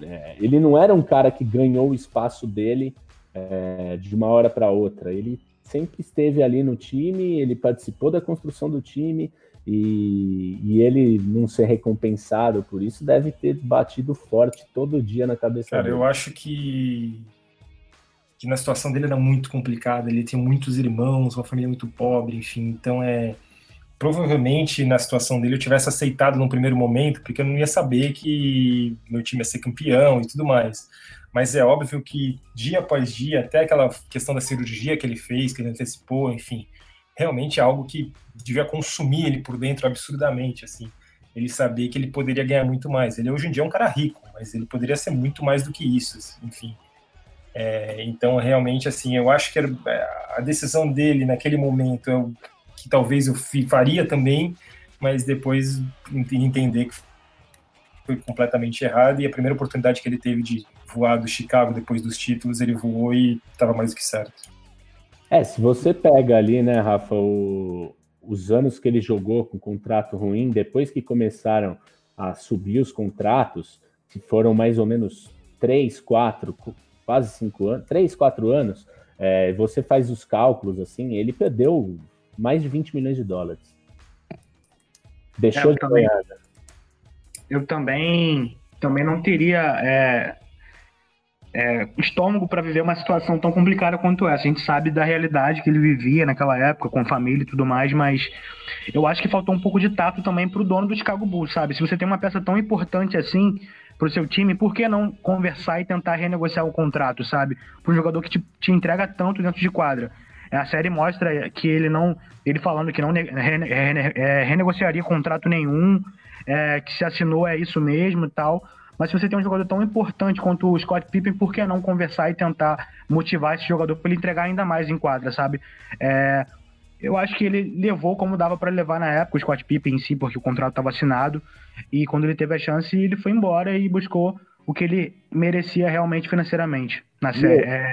É, ele não era um cara que ganhou o espaço dele é, de uma hora para outra. Ele sempre esteve ali no time, ele participou da construção do time, e, e, ele não ser recompensado por isso deve ter batido forte todo dia na cabeça Cara, dele. eu acho que, que na situação dele era muito complicada. Ele tinha muitos irmãos, uma família muito pobre, enfim. Então é. Provavelmente na situação dele eu tivesse aceitado no primeiro momento, porque eu não ia saber que meu time ia ser campeão e tudo mais. Mas é óbvio que dia após dia, até aquela questão da cirurgia que ele fez, que ele antecipou, enfim, realmente é algo que devia consumir ele por dentro absurdamente, assim. Ele sabia que ele poderia ganhar muito mais. Ele hoje em dia é um cara rico, mas ele poderia ser muito mais do que isso, assim, enfim. É, então, realmente, assim, eu acho que é, a decisão dele naquele momento é o que talvez eu faria também, mas depois entender que foi completamente errado e a primeira oportunidade que ele teve de voar do Chicago depois dos títulos, ele voou e estava mais do que certo. É, se você pega ali, né, Rafa, o, os anos que ele jogou com contrato ruim, depois que começaram a subir os contratos, que foram mais ou menos três, quatro, quase cinco anos, três, quatro anos, é, você faz os cálculos assim, ele perdeu mais de 20 milhões de dólares. Deixou é, de ganhar. Eu também, também não teria é, é, estômago para viver uma situação tão complicada quanto essa. A gente sabe da realidade que ele vivia naquela época, com família e tudo mais, mas eu acho que faltou um pouco de tato também para o dono do Chicago Bulls, sabe? Se você tem uma peça tão importante assim para o seu time, por que não conversar e tentar renegociar o contrato, sabe? Para um jogador que te, te, entrega tanto dentro de quadra. A série mostra que ele não, ele falando que não rene, rene, é, renegociaria contrato nenhum, é, que se assinou é isso mesmo e tal. Mas se você tem um jogador tão importante quanto o Scott Pippen, por que não conversar e tentar motivar esse jogador para ele entregar ainda mais em quadra, sabe? É, eu acho que ele levou como dava para levar na época o Scott Pippen em si, porque o contrato estava assinado. E quando ele teve a chance, ele foi embora e buscou o que ele merecia realmente financeiramente na série. É,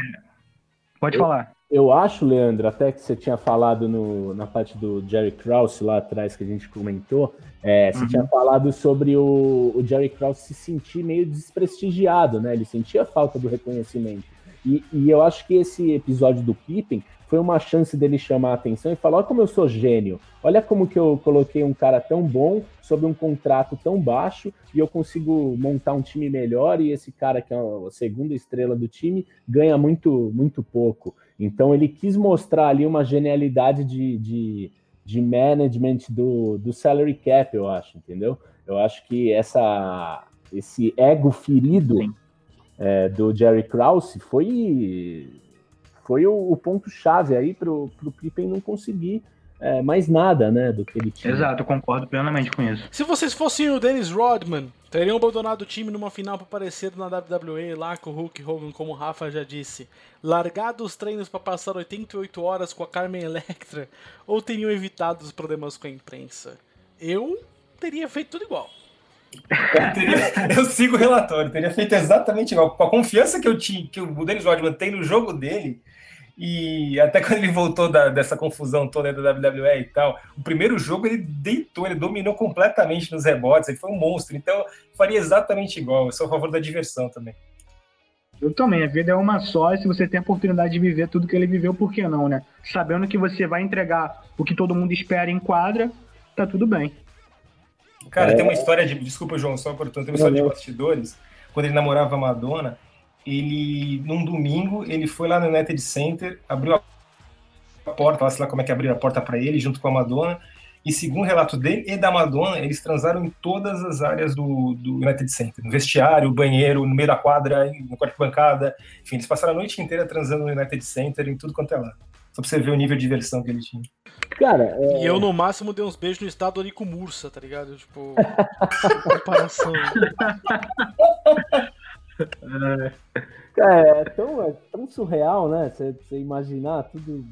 pode eu, falar. Eu acho, Leandro, até que você tinha falado no, na parte do Jerry Krause lá atrás que a gente comentou, é, você uhum. tinha falado sobre o, o Jerry Krause se sentir meio desprestigiado, né? Ele sentia falta do reconhecimento. E, e eu acho que esse episódio do Pippen foi uma chance dele chamar a atenção e falar: olha como eu sou gênio, olha como que eu coloquei um cara tão bom sob um contrato tão baixo e eu consigo montar um time melhor e esse cara que é a segunda estrela do time ganha muito, muito pouco. Então ele quis mostrar ali uma genialidade de, de, de management do, do salary cap, eu acho, entendeu? Eu acho que essa, esse ego ferido é, do Jerry Krause foi foi o, o ponto-chave aí para o Pippen não conseguir é, mais nada, né, do que ele tinha. Exato, concordo plenamente com isso. Se vocês fossem o Dennis Rodman, teriam abandonado o time numa final para aparecer na WWE lá com o Hulk Hogan, como o Rafa já disse, largado os treinos para passar 88 horas com a Carmen Electra, ou teriam evitado os problemas com a imprensa? Eu teria feito tudo igual. Eu, teria, eu, sigo o relatório, teria feito exatamente igual. Com a confiança que eu tinha, que o Dennis Rodman tem no jogo dele, e até quando ele voltou da, dessa confusão toda da WWE e tal, o primeiro jogo ele deitou, ele dominou completamente nos rebotes, ele foi um monstro. Então, faria exatamente igual. Eu sou a favor da diversão também. Eu também. A vida é uma só e se você tem a oportunidade de viver tudo que ele viveu, por que não, né? Sabendo que você vai entregar o que todo mundo espera em quadra, tá tudo bem. Cara, é... tem uma história de. Desculpa, João, só cortando. Tem uma história de bastidores. Quando ele namorava a Madonna, ele, num domingo, ele foi lá no United Center, abriu a porta, lá sei lá como é que abriu a porta para ele, junto com a Madonna, e segundo o relato dele e da Madonna, eles transaram em todas as áreas do, do United Center, no vestiário, banheiro, no meio da quadra, no quarto de bancada, enfim, eles passaram a noite inteira transando no United Center, em tudo quanto é lá. Só pra você ver o nível de diversão que ele tinha. Cara, é... E eu, no máximo, dei uns beijos no estado ali com Mursa, tá ligado? Tipo, comparação. É, é, tão, é tão surreal, né? Você imaginar tudo.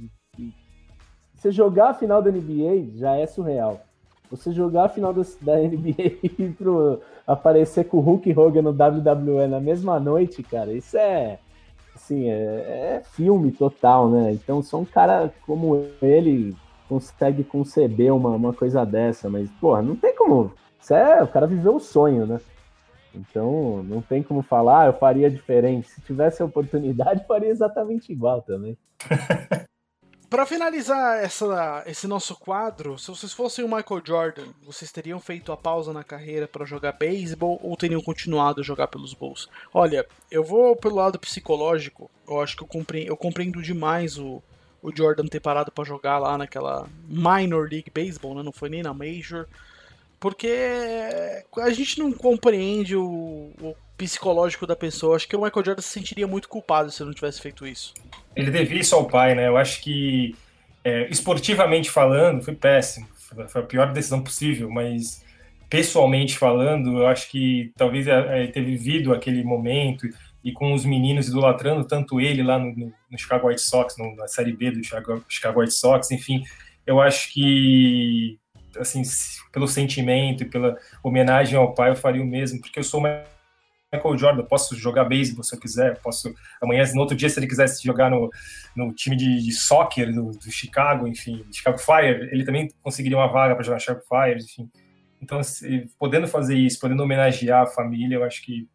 Você jogar a final da NBA já é surreal. Você jogar a final da, da NBA e pro, aparecer com o Hulk Hogan no WWE na mesma noite, cara, isso é. Assim, é, é filme total, né? Então, só um cara como ele consegue conceber uma, uma coisa dessa, mas, porra, não tem como. Isso é, o cara viveu o sonho, né? Então, não tem como falar, ah, eu faria diferente. Se tivesse a oportunidade, faria exatamente igual também. Para finalizar essa, esse nosso quadro, se vocês fossem o Michael Jordan, vocês teriam feito a pausa na carreira para jogar beisebol ou teriam continuado a jogar pelos Bulls? Olha, eu vou pelo lado psicológico. Eu acho que eu compreendo, eu compreendo demais o, o Jordan ter parado para jogar lá naquela Minor League Baseball, né? não foi nem na Major porque a gente não compreende o, o, psicológico da pessoa. Acho que o Michael Jordan se sentiria muito culpado se não tivesse feito isso. Ele devia isso ao pai, né? Eu acho que, é, esportivamente falando, foi péssimo. Foi a pior decisão possível, mas pessoalmente falando, eu acho que talvez é, é ter vivido aquele momento e com os meninos idolatrando tanto ele lá no, no, Chicago White Sox, no, na Série B do Chicago, Chicago White Sox, enfim, eu acho que assim, pelo sentimento e pela homenagem ao pai, eu faria o mesmo, porque eu sou Michael Jordan, posso jogar beisebol se eu quiser, posso amanhã, no outro dia, se ele quisesse jogar no, no time de, de soccer do, do, Chicago, enfim, Chicago Fire, ele também conseguiria uma vaga para jogar Chicago Fire, enfim. Então, se, podendo fazer isso, podendo homenagear a família, eu acho que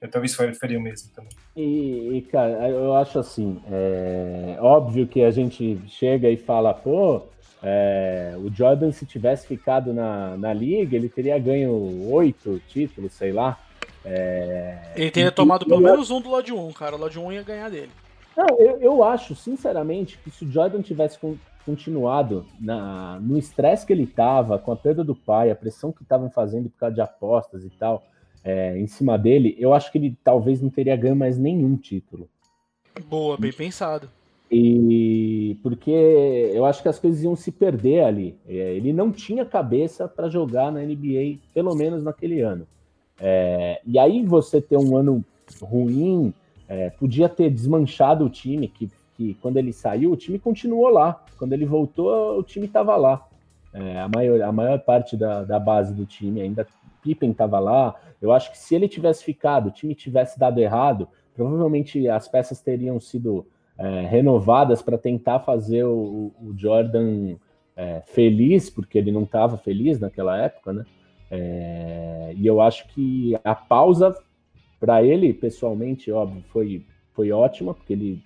eu talvez faria o mesmo também. E, e, cara, eu acho assim, é óbvio que a gente chega e fala, pô, é, o Jordan, se tivesse ficado na, na liga, ele teria ganho oito títulos, sei lá. É, ele teria e, tomado e, pelo menos um do Lodge 1, cara. O Lodge 1 ia ganhar dele. Não, eu, eu acho, sinceramente, que se o Jordan tivesse continuado na, no estresse que ele estava, com a perda do pai, a pressão que estavam fazendo por causa de apostas e tal, é, em cima dele, eu acho que ele talvez não teria ganho mais nenhum título. Boa, bem pensado. E porque eu acho que as coisas iam se perder ali. É, ele não tinha cabeça para jogar na NBA, pelo menos naquele ano. É, e aí você ter um ano ruim, é, podia ter desmanchado o time, que, que quando ele saiu, o time continuou lá. Quando ele voltou, o time estava lá. É, a, maior, a maior parte da, da base do time ainda, Pippen estava lá. Eu acho que se ele tivesse ficado, o time tivesse dado errado, provavelmente as peças teriam sido é, renovadas para tentar fazer o, o Jordan é, feliz, porque ele não estava feliz naquela época, né? É, e eu acho que a pausa para ele, pessoalmente, óbvio, foi foi ótima, porque ele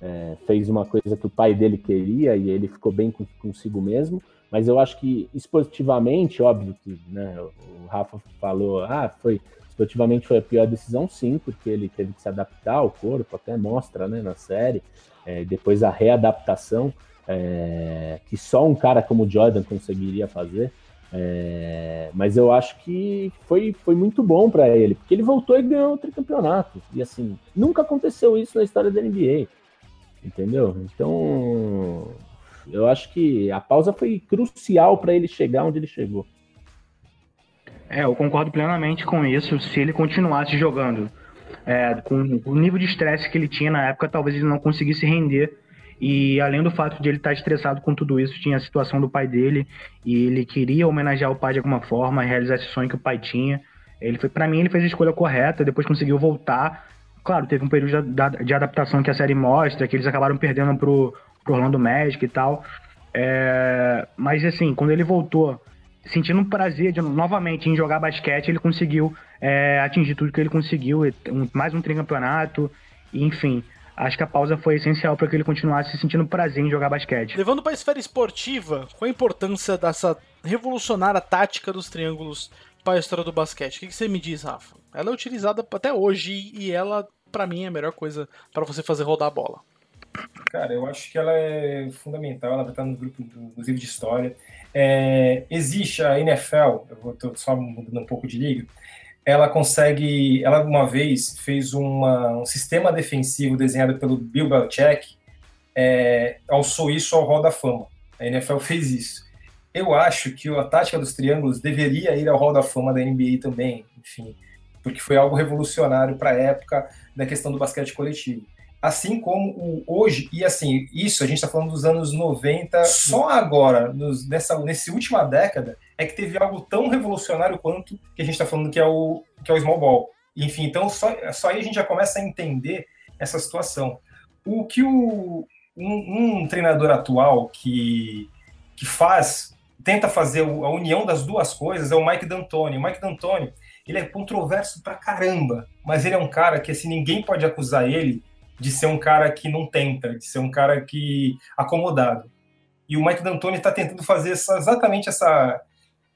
é, fez uma coisa que o pai dele queria e ele ficou bem consigo mesmo. Mas eu acho que esportivamente, óbvio que né, o Rafa falou, ah, foi esportivamente foi a pior decisão, sim, porque ele teve que se adaptar ao corpo, até mostra né, na série. É, depois a readaptação, é, que só um cara como o Jordan conseguiria fazer. É, mas eu acho que foi, foi muito bom para ele, porque ele voltou e ganhou outro campeonato. E assim, nunca aconteceu isso na história da NBA. Entendeu? Então, eu acho que a pausa foi crucial para ele chegar onde ele chegou. É, eu concordo plenamente com isso. Se ele continuasse jogando é, com o nível de estresse que ele tinha na época, talvez ele não conseguisse render e além do fato de ele estar estressado com tudo isso, tinha a situação do pai dele e ele queria homenagear o pai de alguma forma, realizar esse sonho que o pai tinha. Ele foi, para mim, ele fez a escolha correta, depois conseguiu voltar. Claro, teve um período de, de adaptação que a série mostra, que eles acabaram perdendo pro, pro Orlando Magic e tal. É, mas assim, quando ele voltou, sentindo um prazer de, novamente em jogar basquete, ele conseguiu é, atingir tudo que ele conseguiu, um, mais um tricampeonato, enfim acho que a pausa foi essencial para que ele continuasse se sentindo prazer em jogar basquete. Levando para a esfera esportiva, qual a importância dessa revolucionária tática dos triângulos para a história do basquete? O que você me diz, Rafa? Ela é utilizada até hoje e ela, para mim, é a melhor coisa para você fazer rodar a bola. Cara, eu acho que ela é fundamental, ela vai estar no grupo do, livro de história. É, existe a NFL, eu vou só mudando um pouco de liga, ela consegue, ela uma vez fez uma, um sistema defensivo desenhado pelo Bill Belichick, é, alçou isso ao Hall da Fama. A NFL fez isso. Eu acho que a tática dos triângulos deveria ir ao Hall da Fama da NBA também, enfim, porque foi algo revolucionário para a época da questão do basquete coletivo assim como o hoje, e assim, isso a gente está falando dos anos 90, só agora, nos, nessa, nessa última década, é que teve algo tão revolucionário quanto que a gente está falando que é, o, que é o small ball. Enfim, então só, só aí a gente já começa a entender essa situação. O que o, um, um treinador atual que, que faz, tenta fazer a união das duas coisas é o Mike D'Antoni. O Mike D'Antoni, ele é controverso pra caramba, mas ele é um cara que assim ninguém pode acusar ele de ser um cara que não tenta, de ser um cara que acomodado. E o Mike D'Antoni está tentando fazer essa, exatamente essa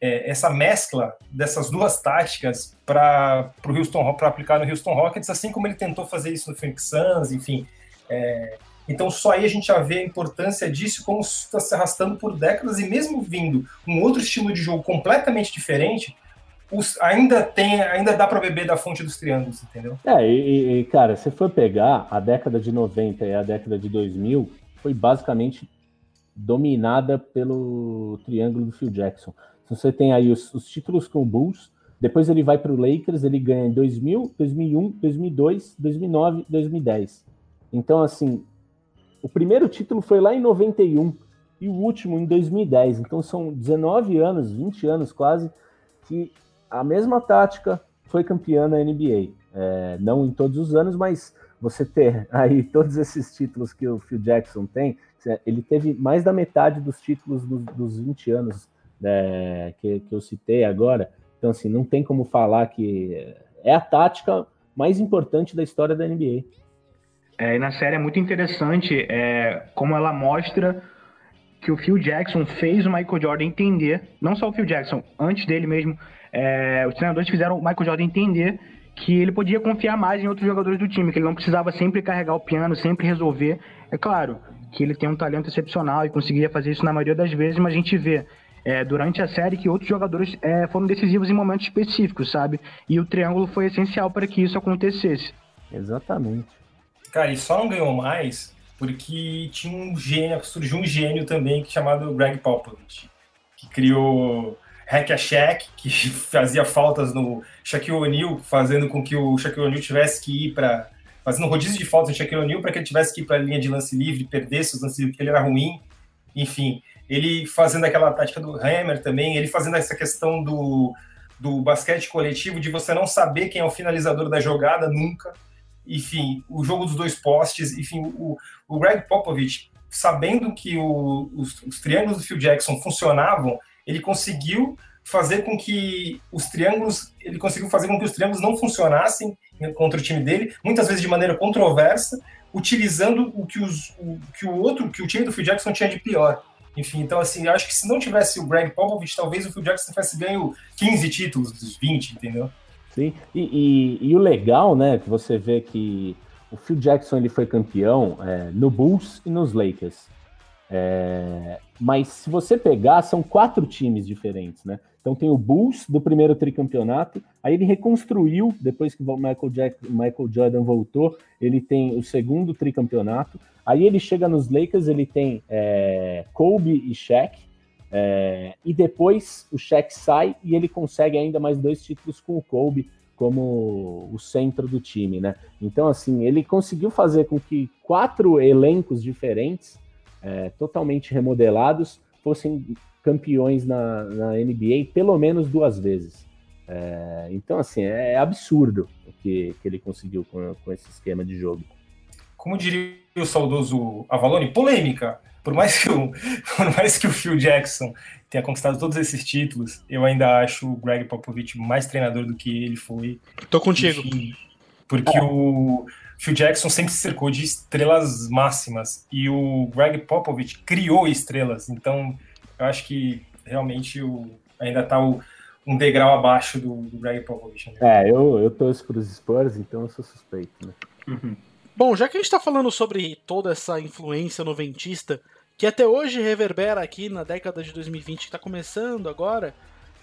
é, essa mescla dessas duas táticas para o Houston para aplicar no Houston Rockets, assim como ele tentou fazer isso no Phoenix Suns, enfim. É, então só aí a gente já vê a importância disso como está se arrastando por décadas e mesmo vindo um outro estilo de jogo completamente diferente, os, ainda tem, ainda dá para beber da fonte dos triângulos, entendeu? É, e, e, cara, se for pegar a década de 90 e a década de 2000, foi basicamente dominada pelo triângulo do Phil Jackson. Se você tem aí os, os títulos com o Bulls, depois ele vai para o Lakers, ele ganha em 2000, 2001, 2002, 2009, 2010. Então, assim, o primeiro título foi lá em 91 e o último em 2010. Então, são 19 anos, 20 anos quase, que a mesma tática foi campeã na NBA. É, não em todos os anos, mas você ter aí todos esses títulos que o Phil Jackson tem, ele teve mais da metade dos títulos dos, dos 20 anos né, que, que eu citei agora. Então, assim, não tem como falar que é a tática mais importante da história da NBA. É, e na série é muito interessante é, como ela mostra que o Phil Jackson fez o Michael Jordan entender, não só o Phil Jackson, antes dele mesmo, é, os treinadores fizeram o Michael Jordan entender que ele podia confiar mais em outros jogadores do time, que ele não precisava sempre carregar o piano, sempre resolver. É claro que ele tem um talento excepcional e conseguiria fazer isso na maioria das vezes, mas a gente vê é, durante a série que outros jogadores é, foram decisivos em momentos específicos, sabe? E o triângulo foi essencial para que isso acontecesse. Exatamente. Cara, e só não ganhou mais porque tinha um gênio, surgiu um gênio também chamado Greg Popovich, que criou hack a Shaq, que fazia faltas no Shaquille O'Neal, fazendo com que o Shaquille O'Neal tivesse que ir para fazendo rodízio de faltas no Shaquille O'Neal para que ele tivesse que ir para a linha de lance livre, perdesse os lances livres, porque ele era ruim. Enfim, ele fazendo aquela tática do Hammer também, ele fazendo essa questão do, do basquete coletivo, de você não saber quem é o finalizador da jogada nunca. Enfim, o jogo dos dois postes. Enfim, o, o Greg Popovich, sabendo que o, os, os triângulos do Phil Jackson funcionavam, ele conseguiu fazer com que os triângulos, ele conseguiu fazer com que os triângulos não funcionassem contra o time dele, muitas vezes de maneira controversa, utilizando o que, os, o, que o outro, que o time do Phil Jackson tinha de pior. Enfim, então assim, acho que se não tivesse o Greg Popovich, talvez o Phil Jackson tivesse ganho 15 títulos dos 20, entendeu? Sim, e, e, e o legal, né, que você vê que o Phil Jackson ele foi campeão é, no Bulls e nos Lakers. É, mas se você pegar, são quatro times diferentes, né? Então tem o Bulls do primeiro tricampeonato, aí ele reconstruiu, depois que o Michael, Jack, Michael Jordan voltou, ele tem o segundo tricampeonato, aí ele chega nos Lakers, ele tem é, Kobe e Shaq, é, e depois o Shaq sai e ele consegue ainda mais dois títulos com o Kobe como o centro do time, né? Então, assim, ele conseguiu fazer com que quatro elencos diferentes, é, totalmente remodelados, fossem campeões na, na NBA pelo menos duas vezes. É, então, assim, é absurdo o que, que ele conseguiu com, com esse esquema de jogo. Como diria o saudoso Avalone, polêmica. Por mais que o, por mais que o Phil Jackson tenha conquistado todos esses títulos, eu ainda acho o Greg Popovich mais treinador do que ele foi. Tô contigo. Enfim, porque o Phil Jackson sempre se cercou de estrelas máximas e o Greg Popovich criou estrelas. Então, eu acho que realmente o, ainda está um degrau abaixo do, do Greg Popovich. Né? É, eu, eu torço para os Spurs, então eu sou suspeito, né? Uhum. Bom, já que a gente está falando sobre toda essa influência noventista, que até hoje reverbera aqui na década de 2020 que está começando agora,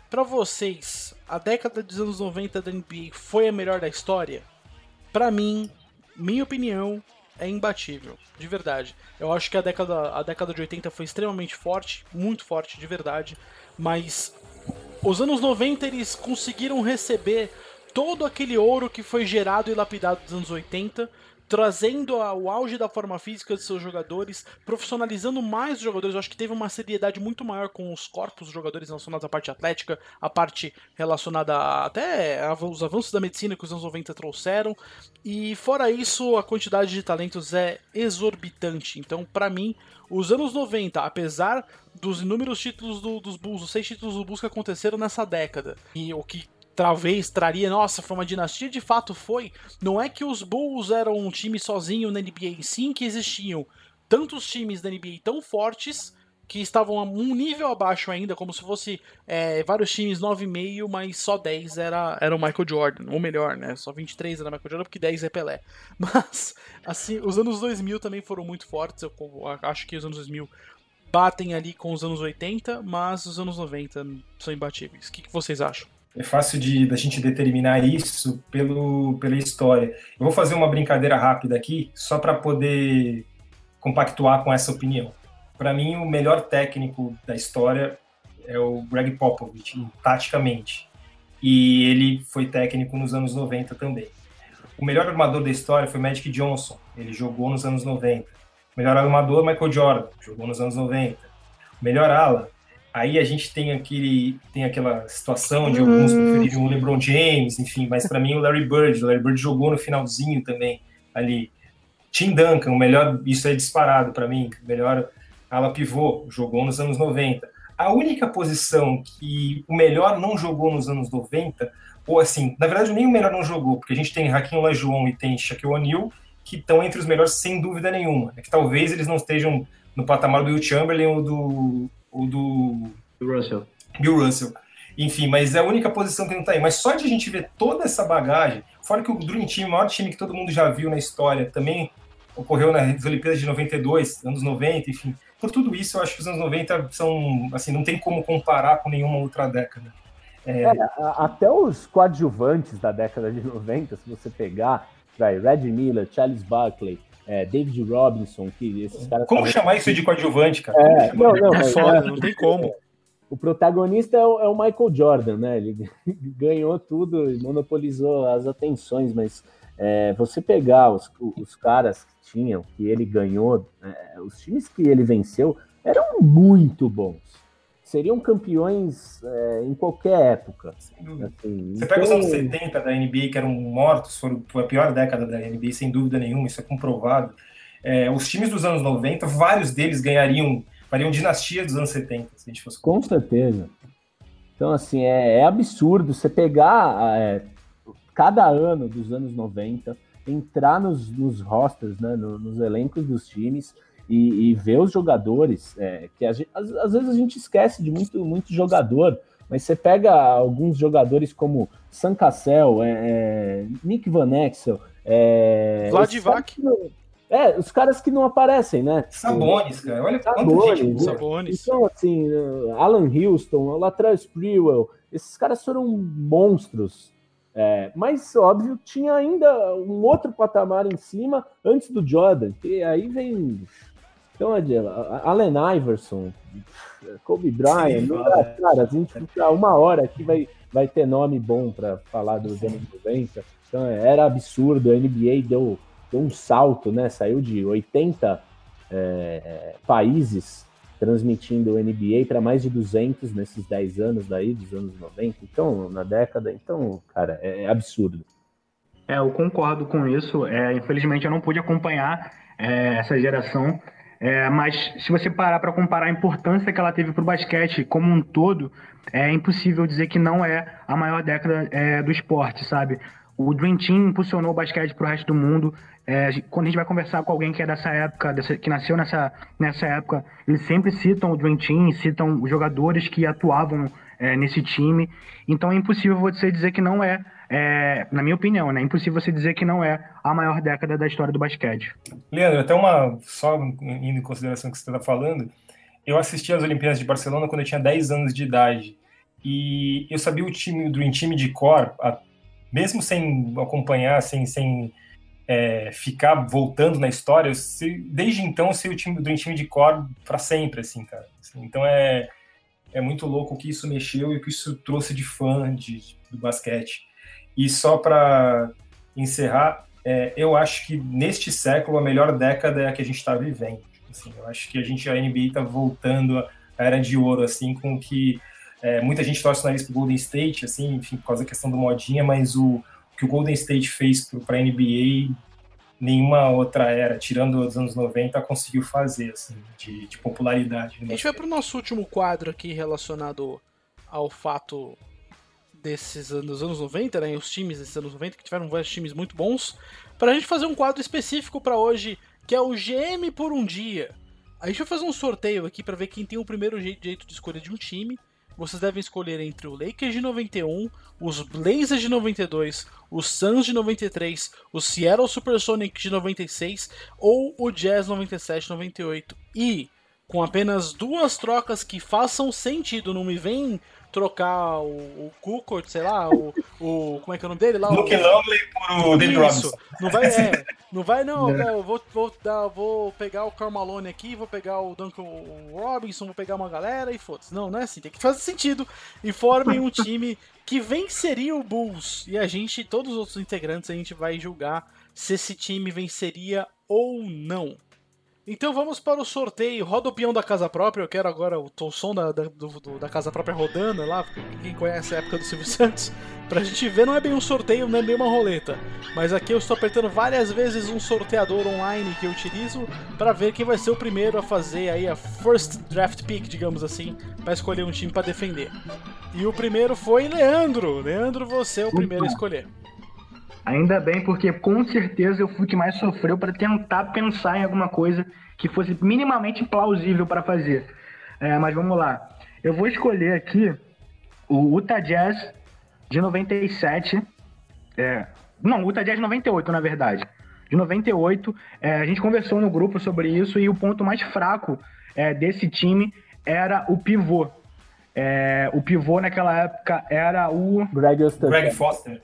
para vocês, a década dos anos 90 da NBA foi a melhor da história? Para mim, minha opinião, é imbatível, de verdade. Eu acho que a década, a década de 80 foi extremamente forte, muito forte, de verdade, mas os anos 90 eles conseguiram receber todo aquele ouro que foi gerado e lapidado dos anos 80 trazendo o auge da forma física de seus jogadores, profissionalizando mais os jogadores. Eu acho que teve uma seriedade muito maior com os corpos dos jogadores relacionados à parte atlética, a parte relacionada a, até os avanços da medicina que os anos 90 trouxeram. E fora isso, a quantidade de talentos é exorbitante. Então, para mim, os anos 90, apesar dos inúmeros títulos do, dos Bulls, os seis títulos do Bulls que aconteceram nessa década, e o que talvez traria, nossa, foi uma dinastia, de fato foi. Não é que os Bulls eram um time sozinho na NBA, sim que existiam tantos times da NBA tão fortes que estavam um nível abaixo ainda, como se fosse é, vários times 9,5, mas só 10 era, era o Michael Jordan, ou melhor, né? Só 23 era Michael Jordan, porque 10 é Pelé. Mas, assim, os anos 2000 também foram muito fortes, eu acho que os anos 2000 batem ali com os anos 80, mas os anos 90 são imbatíveis. O que, que vocês acham? É fácil de da gente determinar isso pelo, pela história. Eu vou fazer uma brincadeira rápida aqui, só para poder compactuar com essa opinião. Para mim, o melhor técnico da história é o Greg Popovich, taticamente. E ele foi técnico nos anos 90 também. O melhor armador da história foi Magic Johnson, ele jogou nos anos 90. O melhor armador, Michael Jordan, jogou nos anos 90. O melhor ala, Aí a gente tem aquele tem aquela situação de alguns hum. preferirem o LeBron James, enfim, mas para mim o Larry Bird, o Larry Bird jogou no finalzinho também ali. Tim Duncan, o melhor, isso é disparado para mim, melhor ala pivô, jogou nos anos 90. A única posição que o melhor não jogou nos anos 90, ou assim, na verdade nem o melhor não jogou, porque a gente tem Hakim Olajuwon e tem Shaquille O'Neal, que estão entre os melhores sem dúvida nenhuma. É que talvez eles não estejam no patamar do Will Chamberlain ou do o do Bill Russell. Bill Russell. Enfim, mas é a única posição que não tá aí. Mas só de a gente ver toda essa bagagem, fora que o Dream Team, o maior time que todo mundo já viu na história, também ocorreu nas Olimpíadas de 92, anos 90, enfim. Por tudo isso, eu acho que os anos 90 são, assim, não tem como comparar com nenhuma outra década. É... É, até os coadjuvantes da década de 90, se você pegar, vai, Red Miller, Charles Barkley, é, David Robinson, que esses caras. Como chamar isso de coadjuvante, cara? É, não, não, é foda, não tem como. O protagonista é o, é o, Michael Jordan, né? Ele ganhou tudo e monopolizou as atenções, mas é, você pegar os, os caras que tinham, que ele ganhou, é, os times que ele venceu eram muito bons seriam campeões é, em qualquer época. Assim, Você pega os anos 70 da NBA, que eram mortos, foram a pior década da NBA, sem dúvida nenhuma, isso é comprovado. É, os times dos anos 90, vários deles ganhariam, fariam dinastia dos anos 70, se a gente fosse. Com certeza. Então, assim, é, é absurdo você pegar é, cada ano dos anos 90, entrar nos, nos rosters, né, no, nos elencos dos times e, e ver os jogadores, é, que gente, às, às, vezes a gente esquece de muito, muito jogador, mas você pega alguns jogadores como Sam Cassell, é, é, Nick Van Exel, é, Vladivac. É, os caras que não aparecem, né? Sabones, cara. Olha Sabones. Sabones. Então, assim, Alan Houston, Latrell Sprewell, esses caras foram monstros. É, mas, óbvio, tinha ainda um outro patamar em cima antes do Jordan, que aí vem. Então, Allen Iverson, Kobe Bryant, Sim, dá, cara, a gente fica uma hora aqui vai, vai ter nome bom para falar dos anos 90. Então, era absurdo, a NBA deu deu um salto, né? Saiu de 80 é, países transmitindo o NBA para mais de 200 nesses 10 anos daí, dos anos 90. Então, na década, então, cara, é, é absurdo. É, eu concordo com isso. É, infelizmente, eu não pude acompanhar é, essa geração. É, mas se você parar para comparar a importância que ela teve para o basquete como um todo, é impossível dizer que não é a maior década é, do esporte, sabe? O Dream Team impulsionou o basquete para o resto do mundo. É, quando a gente vai conversar com alguém que é dessa época, dessa, que nasceu nessa, nessa época, eles sempre citam o Dream Team, citam os jogadores que atuavam é, nesse time. Então é impossível você dizer que não é, é, na minha opinião, né? É impossível você dizer que não é a maior década da história do basquete. Leandro, até uma, só indo em consideração que você está falando, eu assisti às Olimpíadas de Barcelona quando eu tinha 10 anos de idade. E eu sabia o time do Team de cor, mesmo sem acompanhar, sem, sem é, ficar voltando na história, se, desde então eu sei o time do time de core para sempre, assim, cara. Assim, então é, é muito louco o que isso mexeu e o que isso trouxe de fã de, do basquete. E só para encerrar, é, eu acho que neste século a melhor década é a que a gente está vivendo. Assim, eu acho que a gente a NBA está voltando à era de ouro, assim, com que é, muita gente torce o nariz pro Golden State, assim, enfim, por causa da questão do modinha, mas o, o que o Golden State fez para a NBA, nenhuma outra era, tirando os anos 90, conseguiu fazer, assim, de, de popularidade. A gente vai para o nosso último quadro aqui relacionado ao fato desses anos, anos 90, né, os times desses anos 90, que tiveram vários times muito bons, para a gente fazer um quadro específico para hoje, que é o GM por um dia. A gente vai fazer um sorteio aqui para ver quem tem o primeiro jeito de escolha de um time vocês devem escolher entre o Lakers de 91, os Blazers de 92, os Suns de 93, o Seattle Supersonics de 96 ou o Jazz 97-98. E com apenas duas trocas que façam sentido, não me vem trocar o, o Kukoc, sei lá, o, o. Como é que é o nome dele lá? Luke Longley por o David Robinson. Não vai, é, não vai não, eu vou, vou, dar, vou pegar o Carmalone aqui, vou pegar o Duncan Robinson, vou pegar uma galera e foda-se. Não, não é assim, tem que fazer sentido. E formem um time que venceria o Bulls. E a gente, todos os outros integrantes, a gente vai julgar se esse time venceria ou não. Então vamos para o sorteio. Roda o peão da casa própria. Eu quero agora o, o som da, da, do, da casa própria rodando lá. Quem conhece a época do Silvio Santos. Pra gente ver, não é bem um sorteio, não é bem uma roleta. Mas aqui eu estou apertando várias vezes um sorteador online que eu utilizo para ver quem vai ser o primeiro a fazer aí a first draft pick, digamos assim, para escolher um time para defender. E o primeiro foi Leandro. Leandro, você é o primeiro a escolher. Ainda bem, porque com certeza eu fui que mais sofreu para tentar pensar em alguma coisa que fosse minimamente plausível para fazer. É, mas vamos lá. Eu vou escolher aqui o Utah Jazz de 97. É, não, o Utah Jazz de 98, na verdade. De 98, é, a gente conversou no grupo sobre isso e o ponto mais fraco é, desse time era o pivô. É, o pivô naquela época era o. Greg, Greg Foster.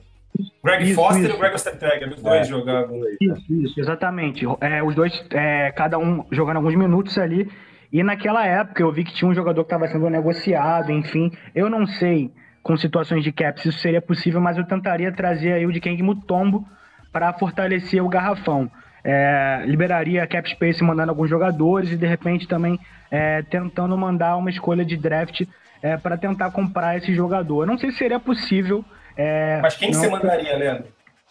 Greg isso, Foster isso. e o Greg Ostertag, os dois é, jogavam. Isso, isso, exatamente. É, os dois, é, cada um jogando alguns minutos ali. E naquela época eu vi que tinha um jogador que estava sendo negociado, enfim. Eu não sei, com situações de cap, se isso seria possível, mas eu tentaria trazer aí o de Keng Mutombo para fortalecer o garrafão. É, liberaria cap space mandando alguns jogadores e de repente também é, tentando mandar uma escolha de draft é, para tentar comprar esse jogador. Eu não sei se seria possível é, Mas quem não, você mandaria, Leandro?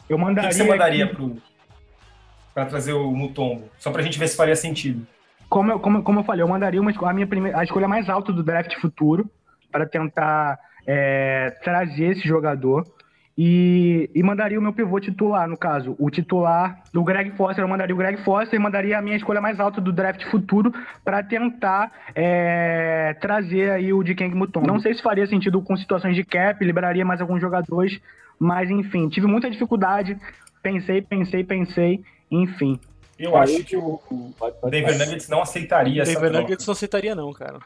Eu mandaria. Quem você mandaria para trazer o Mutombo? Só para a gente ver se faria sentido. Como eu, como, como eu falei, eu mandaria uma, a minha primeira, a escolha mais alta do draft futuro para tentar é, trazer esse jogador e, e mandaria o meu pivô titular, no caso. O titular do Greg Foster, eu mandaria o Greg Foster e mandaria a minha escolha mais alta do draft futuro para tentar é, trazer aí o de Kang Mutombo. Não sei se faria sentido com situações de cap, liberaria mais alguns jogadores, mas enfim, tive muita dificuldade. Pensei, pensei, pensei, enfim. Eu acho que o, o Denver Nuggets não aceitaria essa Denver Nuggets não aceitaria não, cara.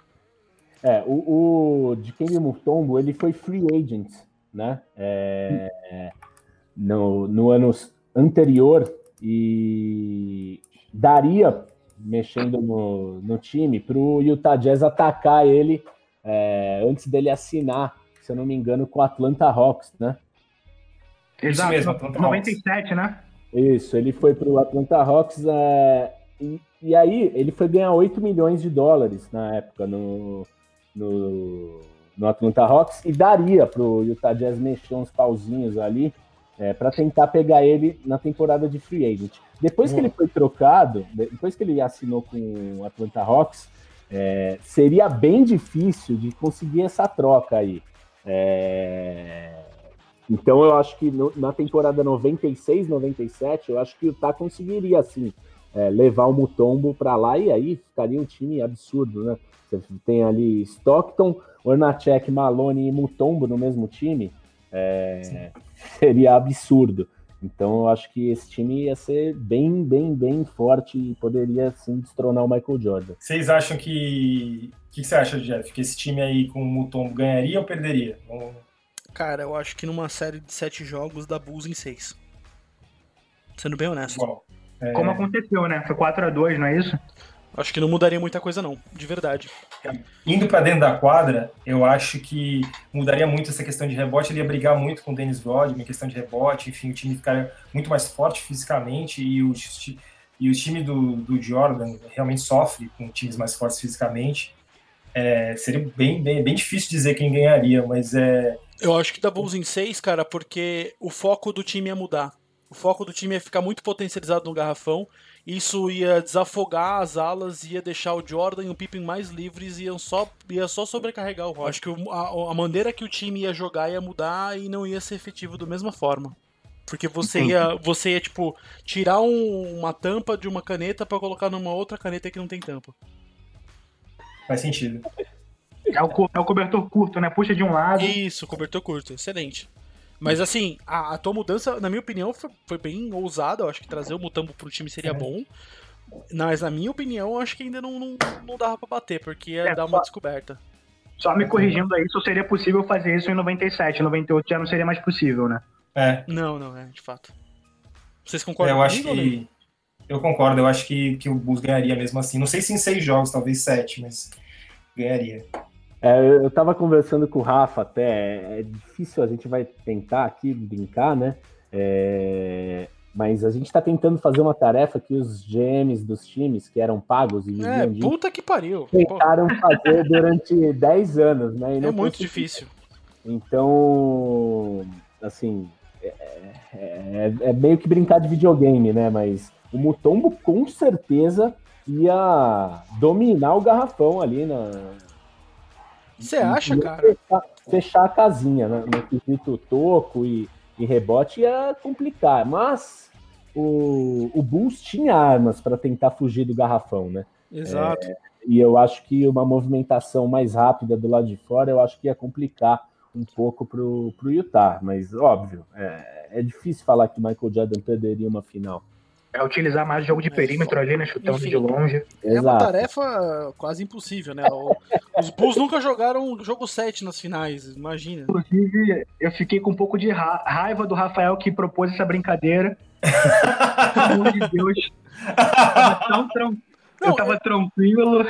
É, o, o de Kang Mutombo, ele foi free agent né? É, no, no ano anterior e daria, mexendo no, no time, para o Utah Jazz atacar ele é, antes dele assinar, se eu não me engano, com o Atlanta Hawks, né? Exato, Isso mesmo, Atlanta 97, Hawks. né? Isso, ele foi para o Atlanta Hawks é, e, e, aí ele foi ganhar 8 milhões de dólares na época no, no no Atlanta Hawks e daria para o Utah Jazz mexer uns pauzinhos ali é, para tentar pegar ele na temporada de free agent. Depois que ele foi trocado, depois que ele assinou com o Atlanta Hawks, é, seria bem difícil de conseguir essa troca aí. É... Então eu acho que no, na temporada 96, 97, eu acho que o Utah conseguiria assim é, levar o Mutombo para lá e aí ficaria um time absurdo, né? Você tem ali Stockton, Ornacek, Malone e Mutombo no mesmo time, é, seria absurdo. Então eu acho que esse time ia ser bem, bem, bem forte e poderia sim destronar o Michael Jordan. Vocês acham que. O que, que, você acha, Jeff? Que esse time aí com o Mutombo ganharia ou perderia? Cara, eu acho que numa série de sete jogos dá Bulls em seis. Sendo bem honesto. Igual. É... Como aconteceu, né? Foi 4 a 2 não é isso? Acho que não mudaria muita coisa, não, de verdade. Indo para dentro da quadra, eu acho que mudaria muito essa questão de rebote. Ele ia brigar muito com o Dennis Rodman questão de rebote. Enfim, o time ficaria muito mais forte fisicamente e o, e o time do, do Jordan realmente sofre com times mais fortes fisicamente. É, seria bem, bem, bem difícil dizer quem ganharia, mas é. Eu acho que dá Bulls em seis, cara, porque o foco do time ia mudar. O foco do time ia ficar muito potencializado no garrafão isso ia desafogar as alas, ia deixar o Jordan e o Pippen mais livres e iam só, ia só sobrecarregar o Rock. Acho que a, a, maneira que o time ia jogar ia mudar e não ia ser efetivo da mesma forma. Porque você ia, você ia tipo, tirar um, uma tampa de uma caneta para colocar numa outra caneta que não tem tampa. Faz sentido. É o, é o cobertor curto, né? Puxa de um lado. Isso, cobertor curto, excelente. Mas assim, a, a tua mudança, na minha opinião, foi, foi, bem ousada. Eu acho que trazer o Mutambo pro time seria é. bom. Mas na minha opinião, eu acho que ainda não, não, não dava pra bater, porque ia é, dar uma só, descoberta. Só me corrigindo aí, só seria possível fazer isso em 97, 98 já não seria mais possível, né? É. Não, não, é, de fato. Vocês concordam é, eu acho que Eu concordo, eu acho que, que o Bulls ganharia mesmo assim. Não sei se em seis jogos, talvez sete, mas ganharia. É, eu estava conversando com o Rafa até, é, é difícil, a gente vai tentar aqui brincar, né? É, mas a gente está tentando fazer uma tarefa que os GMs dos times que eram pagos e é, puta que pariu. tentaram fazer durante 10 anos, né? é muito difícil. Então, assim, é, é, é, meio que brincar de videogame, né? Mas o Mutombo com certeza ia dominar o garrafão ali na, você acha, cara? Fechar, fechar, a casinha, né? No quesito toco e, e rebote ia complicar. Mas o, o Bulls tinha armas para tentar fugir do garrafão, né? Exato. É, e eu acho que uma movimentação mais rápida do lado de fora, eu acho que ia complicar um pouco pro, pro Utah. Mas, óbvio, é, é difícil falar que Michael Jordan perderia uma final. É utilizar mais jogo de é, perímetro ali, né? Chutando Enfim, de longe. É Exato. uma tarefa quase impossível, né? Os Bulls nunca jogaram jogo 7 nas finais, imagina. Inclusive, eu fiquei com um pouco de raiva do Rafael que propôs essa brincadeira. Pelo amor de Deus. Eu tava, tão. Não, eu tava tranquilo.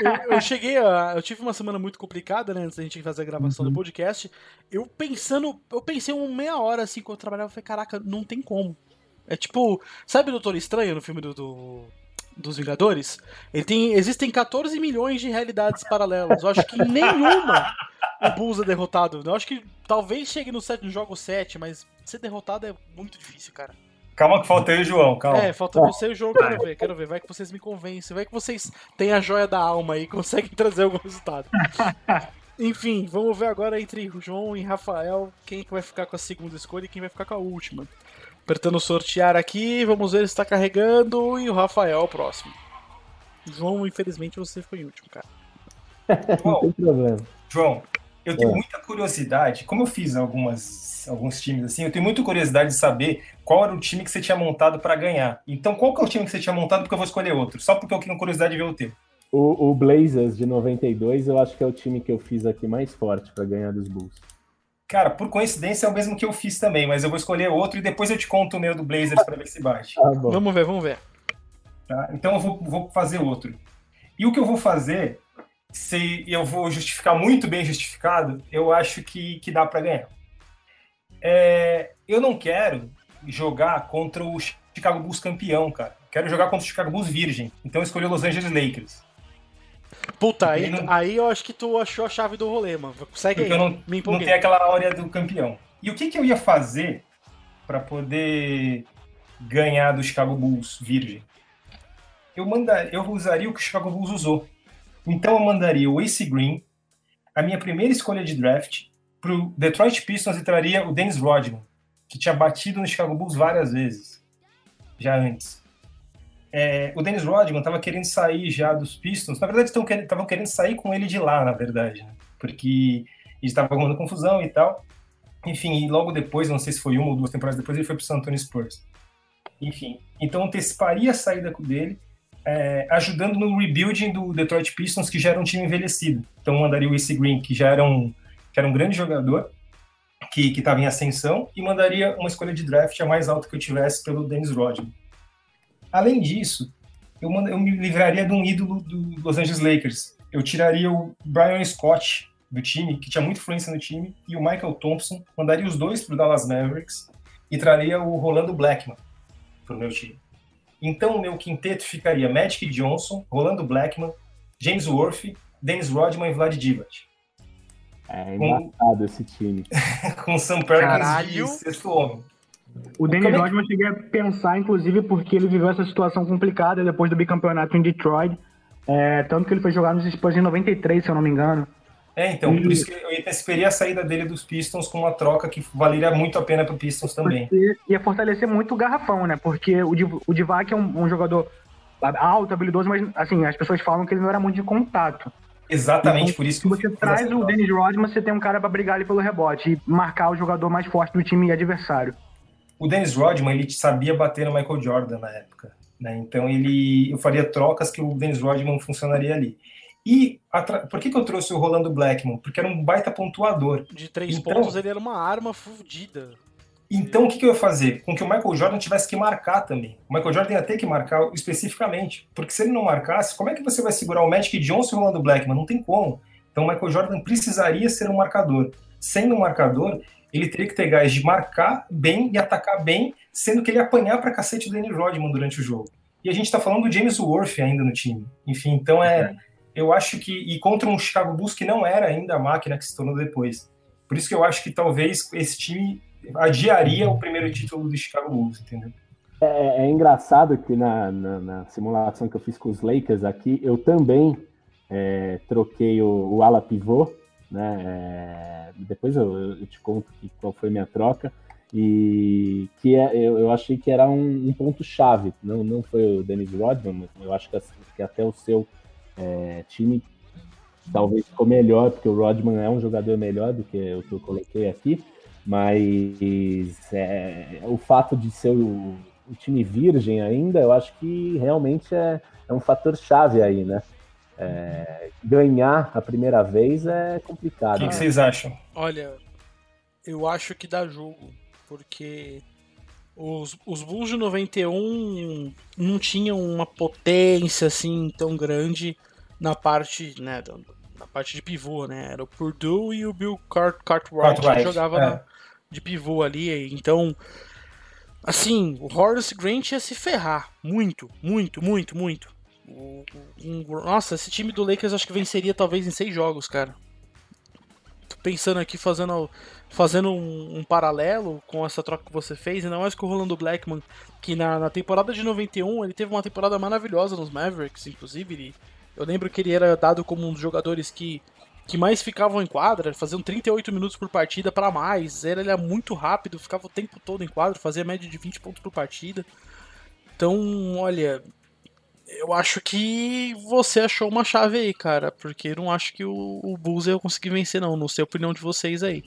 Eu, eu, cheguei a. Eu tive uma semana muito complicada, né? Antes da gente fazer a gravação uhum. do podcast. Eu pensando. Eu pensei uma meia hora assim quando eu trabalhava. Eu falei, caraca, não tem como. É tipo, sabe o Doutor Estranho no filme do, do dos Vingadores? Ele tem, existem 14 milhões de realidades paralelas. Eu acho que nenhuma o Bulls é derrotado. Eu acho que talvez chegue no, set, no jogo 7, mas ser derrotado é muito difícil, cara. Calma que falta eu e o João, calma. É, falta você e o João, quero ver, quero ver. Vai que vocês me convencem, vai que vocês têm a joia da alma aí e conseguem trazer algum resultado. Enfim, vamos ver agora entre João e Rafael quem que vai ficar com a segunda escolha e quem vai ficar com a última. Apertando sortear aqui, vamos ver se está carregando e o Rafael o próximo. João, infelizmente você foi o último, cara. Não tem problema. João, eu tenho É. muita curiosidade, como eu fiz algumas, alguns times assim, eu tenho muita curiosidade de saber qual era o time que você tinha montado para ganhar. Então, qual que é o time que você tinha montado? Porque eu vou escolher outro, só porque eu tenho curiosidade de ver o teu. O, o Blazers de 92, eu acho que é o time que eu fiz aqui mais forte para ganhar dos Bulls. Cara, por coincidência é o mesmo que eu fiz também, mas eu vou escolher outro e depois eu te conto o meu do Blazers para ver se bate. Bom. Vamos ver, vamos ver. tá? Então eu vou, vou fazer outro. E o que eu vou fazer, se eu vou justificar muito bem justificado, eu acho que, que dá para ganhar. É, eu não quero jogar contra o Chicago Bulls campeão, cara. Quero jogar contra o Chicago Bulls virgem. Então eu escolhi o Los Angeles Lakers. Puta, aí, não- aí eu acho que tu achou a chave do rolê, mano. Segue aí, Porque eu não, me não empolguei. tem aquela áurea do campeão. E o que, que eu ia fazer para poder ganhar do Chicago Bulls virgem? Eu, mandar, eu usaria o que o Chicago Bulls usou. Então eu mandaria o Ace Green, a minha primeira escolha de draft, para o Detroit Pistons e traria o Dennis Rodman, que tinha batido no Chicago Bulls várias vezes, já antes. É, o Dennis Rodman estava querendo sair já dos Pistons. Na verdade, estavam querendo sair com ele de lá, na verdade, né? porque estava arrumando confusão e tal. Enfim, e logo depois, não sei se foi uma ou duas temporadas depois, ele foi para o San Antonio Spurs. Enfim, então anteciparia a saída dele, é, ajudando no rebuilding do Detroit Pistons, que já era um time envelhecido. Então mandaria o Ace Green, que já era um, que era um grande jogador, que estava em ascensão, e mandaria uma escolha de draft a mais alta que eu tivesse pelo Dennis Rodman. Além disso, eu, manda, eu me livraria de um ídolo do Los Angeles Lakers. Eu tiraria o Brian Scott do time, que tinha muita influência no time, e o Michael Thompson, mandaria os dois para o Dallas Mavericks e traria o Rolando Blackman para o meu time. Então, o meu quinteto ficaria Magic Johnson, Rolando Blackman, James Worth, Dennis Rodman e Vlad Divac. É engraçado esse time. Com Sam Perkins Caralho. de sexto homem. O Dennis Como é que- Rodman eu cheguei a pensar, inclusive, porque ele viveu essa situação complicada depois do bicampeonato em Detroit. É, tanto que ele foi jogar nos Spurs em 93, se eu não me engano. É, então, E- por isso que eu anteciparia a saída dele dos Pistons com uma troca que valeria muito a pena para o Pistons também. Porque ia fortalecer muito o garrafão, né? Porque o, Div- o Divac é um, um jogador alto, habilidoso, mas assim, as pessoas falam que ele não era muito de contato. Exatamente Então, por isso Se que você traz o. Dennis Rodman, você tem um cara pra brigar ali pelo rebote e marcar o jogador mais forte do time adversário. O Dennis Rodman, ele sabia bater no Michael Jordan na época. Né? Então, ele, eu faria trocas que o Dennis Rodman funcionaria ali. E atra- por que, que eu trouxe o Rolando Blackman? Porque era um baita pontuador. De três Então- pontos, ele era uma arma fudida. Então, o que, que eu ia fazer? Com que o Michael Jordan tivesse que marcar também. O Michael Jordan ia ter que marcar especificamente. Porque se ele não marcasse, como é que você vai segurar o Magic Johnson e o Rolando Blackman? Não tem como. Então, o Michael Jordan precisaria ser um marcador. Sendo um marcador, ele teria que ter gás de marcar bem e atacar bem, sendo que ele ia apanhar pra cacete o Danny Rodman durante o jogo. E a gente tá falando do James Worth ainda no time. Enfim, então é. Eu acho que. E contra um Chicago Bulls que não era ainda a máquina que se tornou depois. Por isso que eu acho que talvez esse time adiaria o primeiro título do Chicago Bulls, entendeu? É, é engraçado que na, na, na simulação que eu fiz com os Lakers aqui, eu também é, troquei o, o ala pivô, né? é, depois eu, eu te conto que, qual foi minha troca. E que é, eu, eu achei que era um, um ponto-chave. Não, não foi o Dennis Rodman, mas eu acho que, que até o seu é, time talvez ficou melhor, porque o Rodman é um jogador melhor do que o que eu coloquei aqui. Mas é, o fato de ser o, o time virgem ainda, eu acho que realmente é, é um fator chave aí, né? É, ganhar a primeira vez é O complicado. que, né? que vocês acham? Olha, eu acho que dá jogo, porque os, os Bulls de 91 não tinham uma potência assim tão grande na parte, né, da- na parte de pivô, né? Era o Purdue e o Bill Cart Cartwright que Cartwright, jogava é. na- de pivô ali, então assim, o Horace Grant ia se ferrar muito, muito, muito, muito. O- um- nossa, esse time do Lakers acho que venceria talvez em seis jogos, cara. Tô pensando aqui fazendo, fazendo um, um paralelo com essa troca que você fez, ainda mais com o Rolando Blackman, que na, na temporada de 91 ele teve uma temporada maravilhosa nos Mavericks, inclusive. Ele, eu lembro que ele era dado como um dos jogadores que que mais ficavam em quadra, faziam 38 minutos por partida para mais. Era ele é muito rápido, ficava o tempo todo em quadra, fazia média de 20 pontos por partida. Então, olha, eu acho que você achou uma chave aí, cara, porque eu não acho que o, o Bulls ia conseguir vencer, não. Não sei a opinião de vocês aí.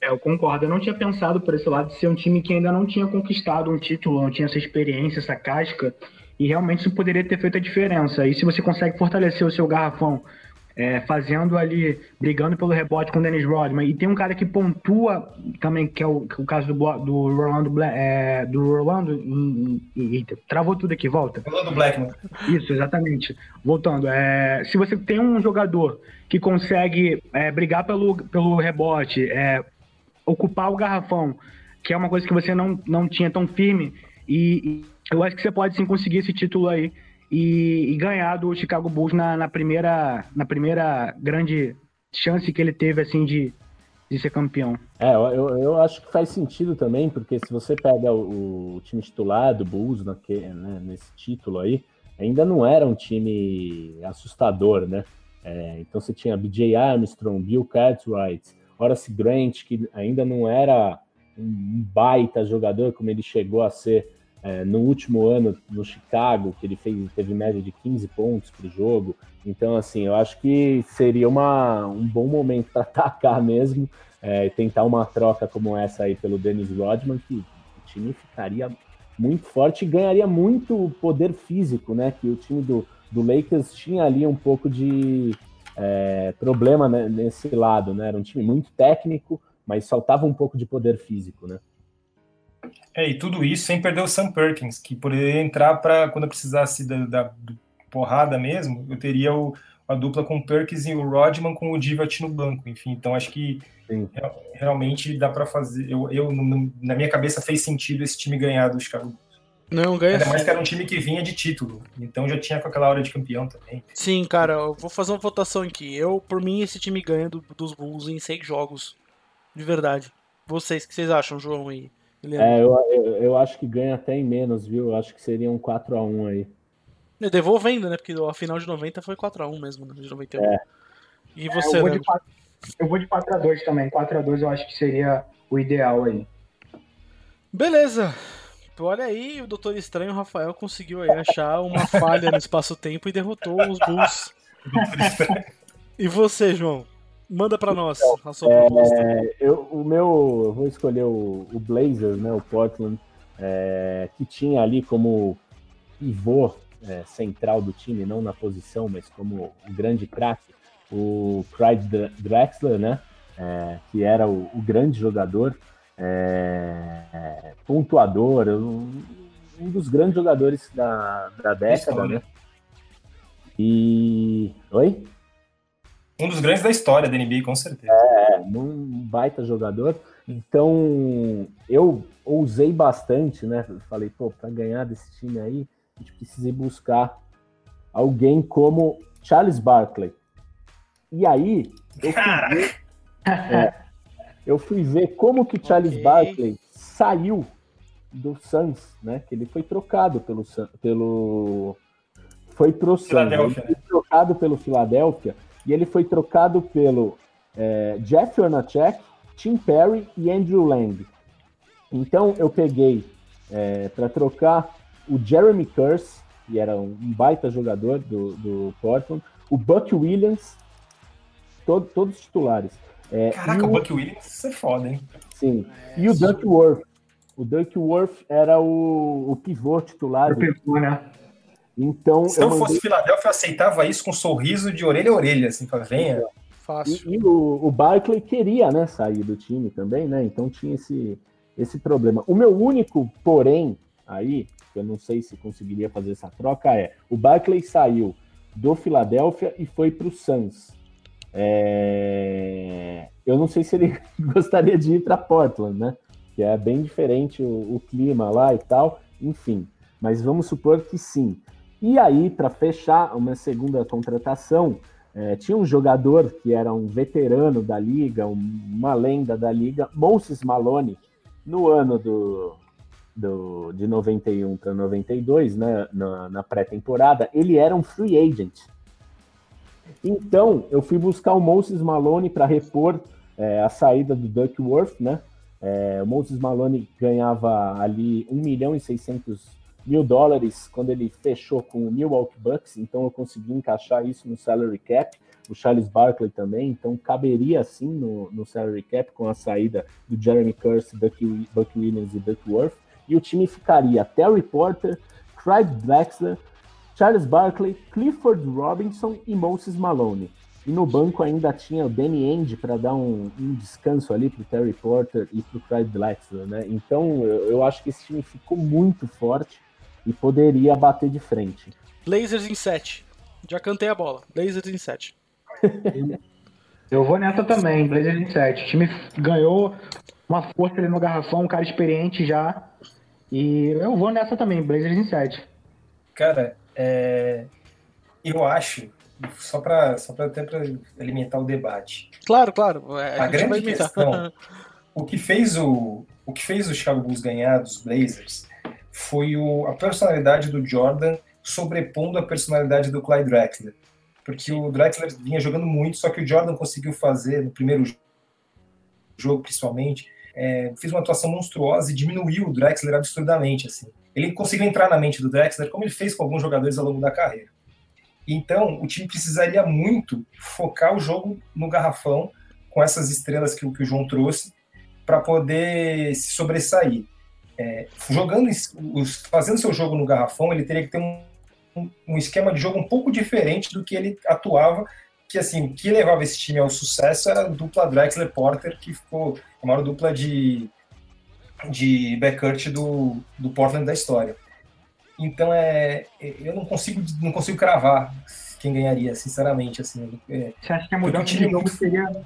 É, eu concordo. Eu não tinha pensado por esse lado de ser um time que ainda não tinha conquistado um título, não tinha essa experiência, essa casca, e realmente isso poderia ter feito a diferença. E se você consegue fortalecer o seu garrafão é, fazendo ali, brigando pelo rebote com o Dennis Rodman. E tem um cara que pontua também, que é o, que é o caso do, do Rolando Black, é, do Rolando. Travou tudo aqui, volta. Rolando Blackman. Isso, exatamente. Voltando, é, se você tem um jogador que consegue é, brigar pelo, pelo rebote, é, ocupar o garrafão, que é uma coisa que você não, não tinha tão firme, e, e eu acho que você pode sim conseguir esse título aí e, e ganhar do Chicago Bulls na, na, primeira, na primeira grande chance que ele teve assim de, de ser campeão. É, eu, eu acho que faz sentido também, porque se você pega o, o time titular do Bulls né, nesse título aí, ainda não era um time assustador, né? É, então você tinha BJ Armstrong, Bill Cartwright, Horace Grant, que ainda não era um baita jogador como ele chegou a ser é, no último ano no Chicago, que ele fez, teve média de 15 pontos por jogo. Então, assim, eu acho que seria uma, um bom momento para atacar mesmo é, e tentar uma troca como essa aí pelo Dennis Rodman, que o time ficaria muito forte e ganharia muito poder físico, né? Que o time do, do Lakers tinha ali um pouco de é, problema né, nesse lado, né? Era um time muito técnico, mas faltava um pouco de poder físico, né? É, e tudo isso sem perder o Sam Perkins, que poderia entrar para quando eu precisasse da, da, porrada mesmo, eu teria o, a dupla com o Perkins e o Rodman com o Divat no banco. Enfim, então acho que realmente dá para fazer. Eu, eu, na minha cabeça fez sentido esse time ganhar do Chicago não, ganha. Ainda mais que era um time que vinha de título. Então já tinha com aquela hora de campeão também. Sim, cara, eu vou fazer uma votação aqui. Eu, por mim, esse time ganha do, dos Bulls em seis jogos. De verdade. Vocês, o que vocês acham, João e é, eu, eu, eu, acho que ganha até em menos, viu? Eu acho que seria um 4x1 aí. Devolvendo, né? Porque a final de 90 foi 4x1 mesmo, né? De 91. É. E você, é, eu, vou de 4, eu vou de 4x2 também. 4x2 eu acho que seria o ideal aí. Beleza. Olha aí, o Doutor Estranho Rafael conseguiu aí achar uma falha no espaço-tempo e derrotou os Bulls. e você, João? Manda para nós a sua é, proposta. Eu, o meu, eu vou escolher o, o Blazers, né, o Portland, é, que tinha ali como pivô é, central do time, não na posição, mas como um grande craque, o Clyde Drexler, né, é, que era o, o grande jogador, é, pontuador, um, um, dos grandes jogadores da, da década, né? E. Oi? Um dos grandes da história da NBA, com certeza. É, um baita jogador. Então, eu ousei bastante, né? Falei, pô, para ganhar desse time aí, a gente precisa ir buscar alguém como Charles Barkley. E aí, eu fui ver, é, eu fui ver como que Charles okay. Barkley saiu do Suns, né? Que ele foi trocado pelo pelo foi pro Suns, ele foi trocado pelo Philadelphia e ele foi trocado pelo é, Jeff Hornacek, Tim Perry e Andrew Lang. Então eu peguei é, para trocar o Jeremy Curse, que era um baita jogador do, do Portland, o Buck Williams, todo, todos titulares. É, Caraca, o Buck Williams, isso é foda, hein? Sim. É, e o Duckworth. O Duckworth era o, o pivô titular. O né? Então, Se eu, mandei... fosse Filadélfia, eu aceitava isso com um sorriso de orelha a orelha, assim, para venha. Fácil. E, e o, o, Barkley queria, né, sair do time também, né? Então tinha esse, esse problema. O meu único, porém, aí, que eu não sei se conseguiria fazer essa troca, é o Barkley saiu do Filadélfia e foi para o Suns. É... Eu não sei se ele gostaria de ir para Portland, né? Que é bem diferente o, o clima lá e tal, enfim. Mas vamos supor que sim. E aí, para fechar uma segunda contratação, é, tinha um jogador que era um veterano da liga, uma lenda da liga, Moses Malone, no ano do, do, de 91 para 92, né, na, na pré-temporada, ele era um free agent. Então, eu fui buscar o Moses Malone para repor é, a saída do Duckworth, né? É, o Moses Malone ganhava ali 1 milhão e 600 mil dólares quando ele fechou com o Milwaukee Bucks, então eu consegui encaixar isso no salary cap. O Charles Barkley também, então caberia assim no, no salary cap com a saída do Jeremy Curse, Buck, Williams e Duckworth. E o time ficaria Terry Porter, Craig Drexler, Charles Barkley, Clifford Robinson e Moses Malone. E no banco ainda tinha o Danny End para dar um, um, descanso ali para o Terry Porter e para o Craig Drexler, né? Então eu, eu acho que esse time ficou muito forte e poderia bater de frente. Blazers em 7. Já cantei a bola. Blazers em 7. Eu vou nessa também, Blazers em 7. O time ganhou uma força ali no garrafão, um cara experiente já. E eu vou nessa também, Blazers em 7. Cara, é... eu acho, só para só até para alimentar o debate. Claro, claro. É, a, a grande questão, o que fez o, o que fez o Chicago Bulls ganhar dos Blazers foi o, a personalidade do Jordan sobrepondo a personalidade do Clyde Drexler. Porque o Drexler vinha jogando muito, só que o Jordan conseguiu fazer no primeiro jogo, principalmente, é, fez uma atuação monstruosa e diminuiu o Drexler absurdamente. Assim. Ele conseguiu entrar na mente do Drexler, como ele fez com alguns jogadores ao longo da carreira. Então, o time precisaria muito focar o jogo no garrafão, com essas estrelas que, que o João trouxe, para poder se sobressair é, jogando, fazendo seu jogo no garrafão, ele teria que ter um, um, esquema de jogo um pouco diferente do que ele atuava, que assim, que levava esse time ao sucesso era a dupla Drexler Porter, que ficou a maior dupla de, de backcourt do, do Portland da história. Então é, eu não consigo não consigo cravar quem ganharia, sinceramente assim. É, Você acha que a mudança de jogo seria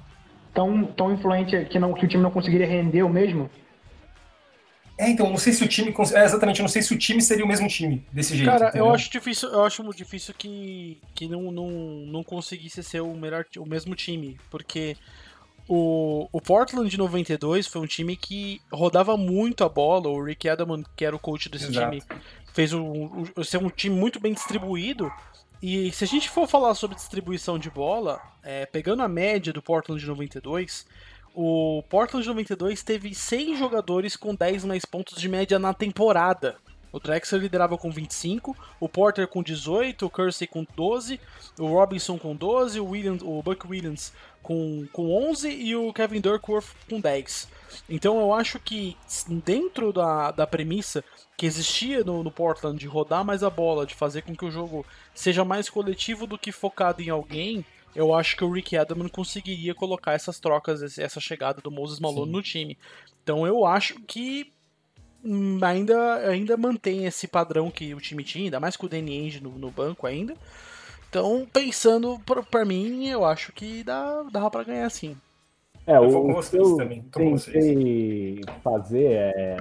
tão, tão influente que, não, que o time não conseguiria render o mesmo? É, então, não sei se o time. É, exatamente, eu não sei se o time seria o mesmo time desse jeito. Cara, entendeu? eu acho difícil, eu acho difícil que, que não, não, não conseguisse ser o melhor o mesmo time. Porque o, o Portland de 92 foi um time que rodava muito a bola. O Rick Edelman, que era o coach desse Exato. time, fez um, um, ser um time muito bem distribuído. E se a gente for falar sobre distribuição de bola, é, pegando a média do Portland de 92, o Portland 92 teve 6 jogadores com 10 mais pontos de média na temporada. O Drexler liderava com 25, o Porter com 18, o Kersey com 12, o Robinson com 12, o, Williams, o Buck Williams com, com 11 e o Kevin Durkworth com 10. Então eu acho que dentro da, da premissa que existia no, no Portland de rodar mais a bola, de fazer com que o jogo seja mais coletivo do que focado em alguém, eu acho que o Rick Edelman conseguiria colocar essas trocas, essa chegada do Moses Malone Sim. no time. Então eu acho que hum, ainda, ainda mantém esse padrão que o time tinha, ainda mais com o Danny Ainge no, no banco ainda. Então, pensando para mim, eu acho que dá, dá para ganhar sim. É, o, eu que eu também. tentei fazer é,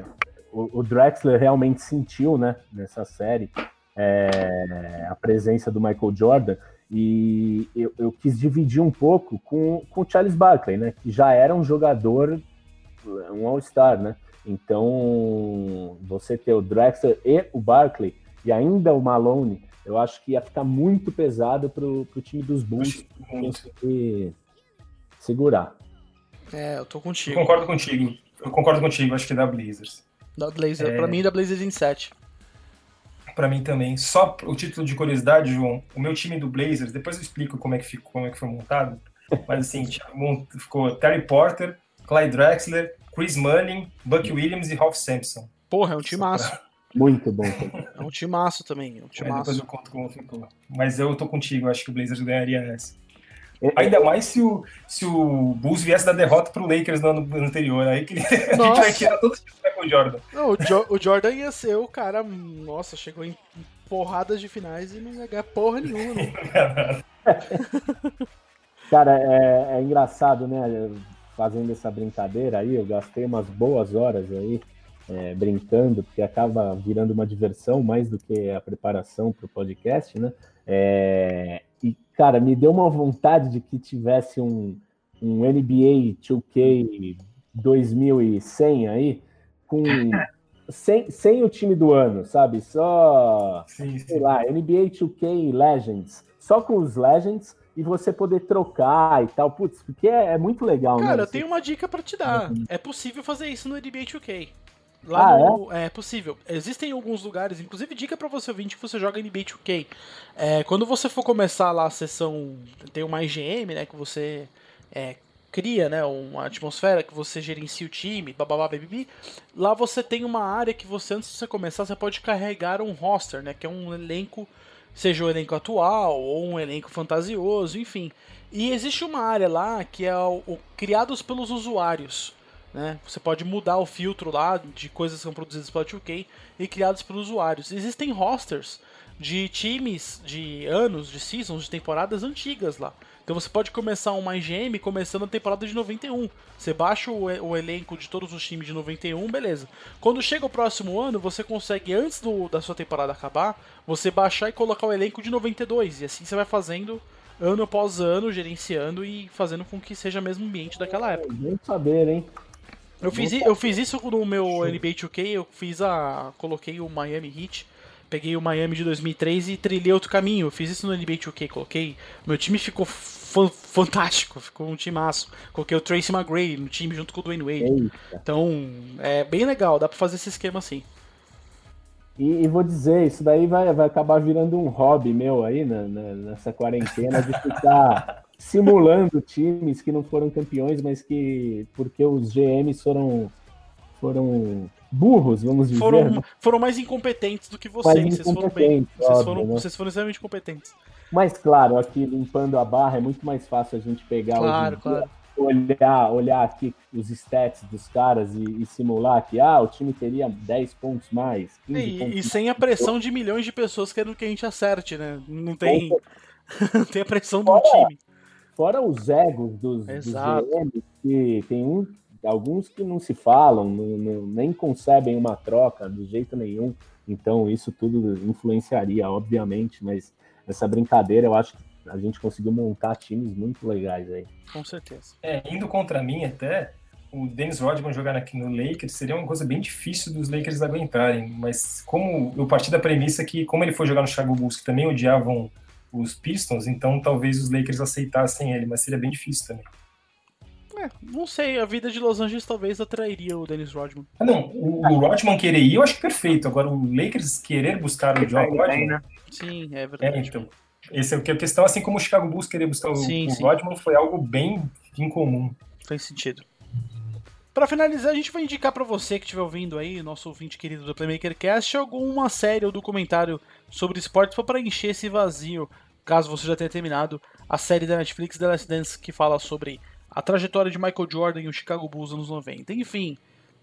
o, o, Drexler realmente sentiu, né, nessa série, é, a presença do Michael Jordan. E eu, eu, quis dividir um pouco com, com o Charles Barkley, né? Que já era um jogador, um All-Star, né? Então, você ter o Drexler e o Barkley, e ainda o Malone, eu acho que ia ficar muito pesado para o time dos Bulls conseguir segurar. É, eu tô contigo. Eu concordo contigo. Eu concordo contigo, acho que dá Blazers. Da Blazers, é... pra mim, da Blazers em 7 para mim também. Só o título de curiosidade, João, o meu time do Blazers, depois eu explico como é que, ficou, como é que foi montado, mas assim, ficou Terry Porter, Clyde Drexler, Chris Manning, Buck Williams e Ralph Sampson. Porra, é um timaço. Muito bom. É um timaço também, é um timaço. Depois eu conto como ficou. Mas eu tô contigo, acho que o Blazers ganharia essa. Ainda mais se o, se o Bulls viesse da derrota pro Lakers no ano anterior. Aí que a gente vai tirar todo o com o Jordan. Não, o, jo o, Jordan ia ser o cara, nossa, chegou em porradas de finais e não ia ganhar porra nenhuma. Né? cara, é, é engraçado, né? Fazendo essa brincadeira aí, eu gastei umas boas horas aí é, brincando, porque acaba virando uma diversão mais do que a preparação para o podcast, né? É, e, cara, me deu uma vontade de que tivesse um, um NBA 2K 2100 aí, com sem, sem o time do ano, sabe? Só, sim, sim. sei lá, NBA 2K Legends, só com os Legends e você poder trocar e tal. Putz, porque é, é muito legal, Cara, né? eu tenho uma dica para te dar. Uhum. É possível fazer isso no NBA 2K. Lá ah, no, é? é? possível. Existem alguns lugares, inclusive dica para você ouvinte que você joga NBA 2K. É, quando você for começar lá a sessão, tem uma IGM, né, que você é, cria, né, uma atmosfera que você gerencia o time, bababá, bibi. Lá você tem uma área que você antes de você começar, você pode carregar um roster, né, que é um elenco, seja o elenco atual ou um elenco fantasioso, enfim. E existe uma área lá que é o, o criados pelos usuários. Né? Você pode mudar o filtro lá de coisas que são produzidas pela 2K e criadas pelos usuários. Existem rosters de times de anos, de seasons, de temporadas antigas lá. Então você pode começar uma IGM começando a temporada de 91. Você baixa o, o, elenco de todos os times de 91, beleza. Quando chega o próximo ano, você consegue, antes do, da sua temporada acabar, você baixar e colocar o elenco de 92. E assim você vai fazendo ano após ano, gerenciando e fazendo com que seja o mesmo ambiente daquela época. Bem saber, hein? Eu fiz, eu fiz isso no meu NBA 2K, eu fiz a. coloquei o Miami Heat, peguei o Miami de 2003 e trilhei outro caminho. Eu fiz isso no NBA 2K, coloquei. Meu time ficou fantástico, ficou um timaço. Coloquei o Tracy McGrady no time junto com o Dwayne Wade. Eita. Então, é bem legal, dá pra fazer esse esquema assim. E, e, vou dizer, isso daí vai, vai acabar virando um hobby meu aí na, na, nessa quarentena de ficar simulando times que não foram campeões, mas que porque os GMs foram foram burros, vamos dizer. Foram, foram mais incompetentes do que vocês. Vocês foram, bem, vocês, foram, né? vocês foram extremamente competentes. Mas claro, aqui limpando a barra é muito mais fácil a gente pegar claro, claro. olhar, olhar aqui os stats dos caras e, e, simular que ah, o time teria 10 pontos mais. E, pontos e, sem a pressão de milhões de pessoas querendo que a gente acerte, né? Não tem, não tem a pressão do time. Fora os egos dos, dos GMs, que tem um, alguns que não se falam, não, não, nem concebem uma troca de jeito nenhum. Então, isso tudo influenciaria, obviamente, mas essa brincadeira eu acho que a gente conseguiu montar times muito legais aí. Com certeza. É, indo contra mim até, o Dennis Rodman jogar aqui no Lakers seria uma coisa bem difícil dos Lakers aguentarem, mas como eu parti da premissa que, como ele foi jogar no Chicago Bulls, que também odiavam os Pistons, então talvez os Lakers aceitassem ele, mas seria bem difícil também. É, não sei, a vida de Los Angeles talvez atrairia o Dennis Rodman. Ah, não, o, o Rodman querer ir, eu acho perfeito. Agora, o Lakers querer buscar o John Rodman. Né? Sim, é verdade. É, então. Essa é a questão, assim como o Chicago Bulls querer buscar sim, o, sim. Rodman, foi algo bem incomum. Faz sentido. Para finalizar, a gente vai indicar para você que estiver ouvindo aí, nosso ouvinte querido do Playmaker Cast, alguma série ou documentário sobre esportes para preencher esse vazio, caso você já tenha terminado a série da Netflix The Last Dance que fala sobre a trajetória de Michael Jordan e o Chicago Bulls nos anos 90. Enfim,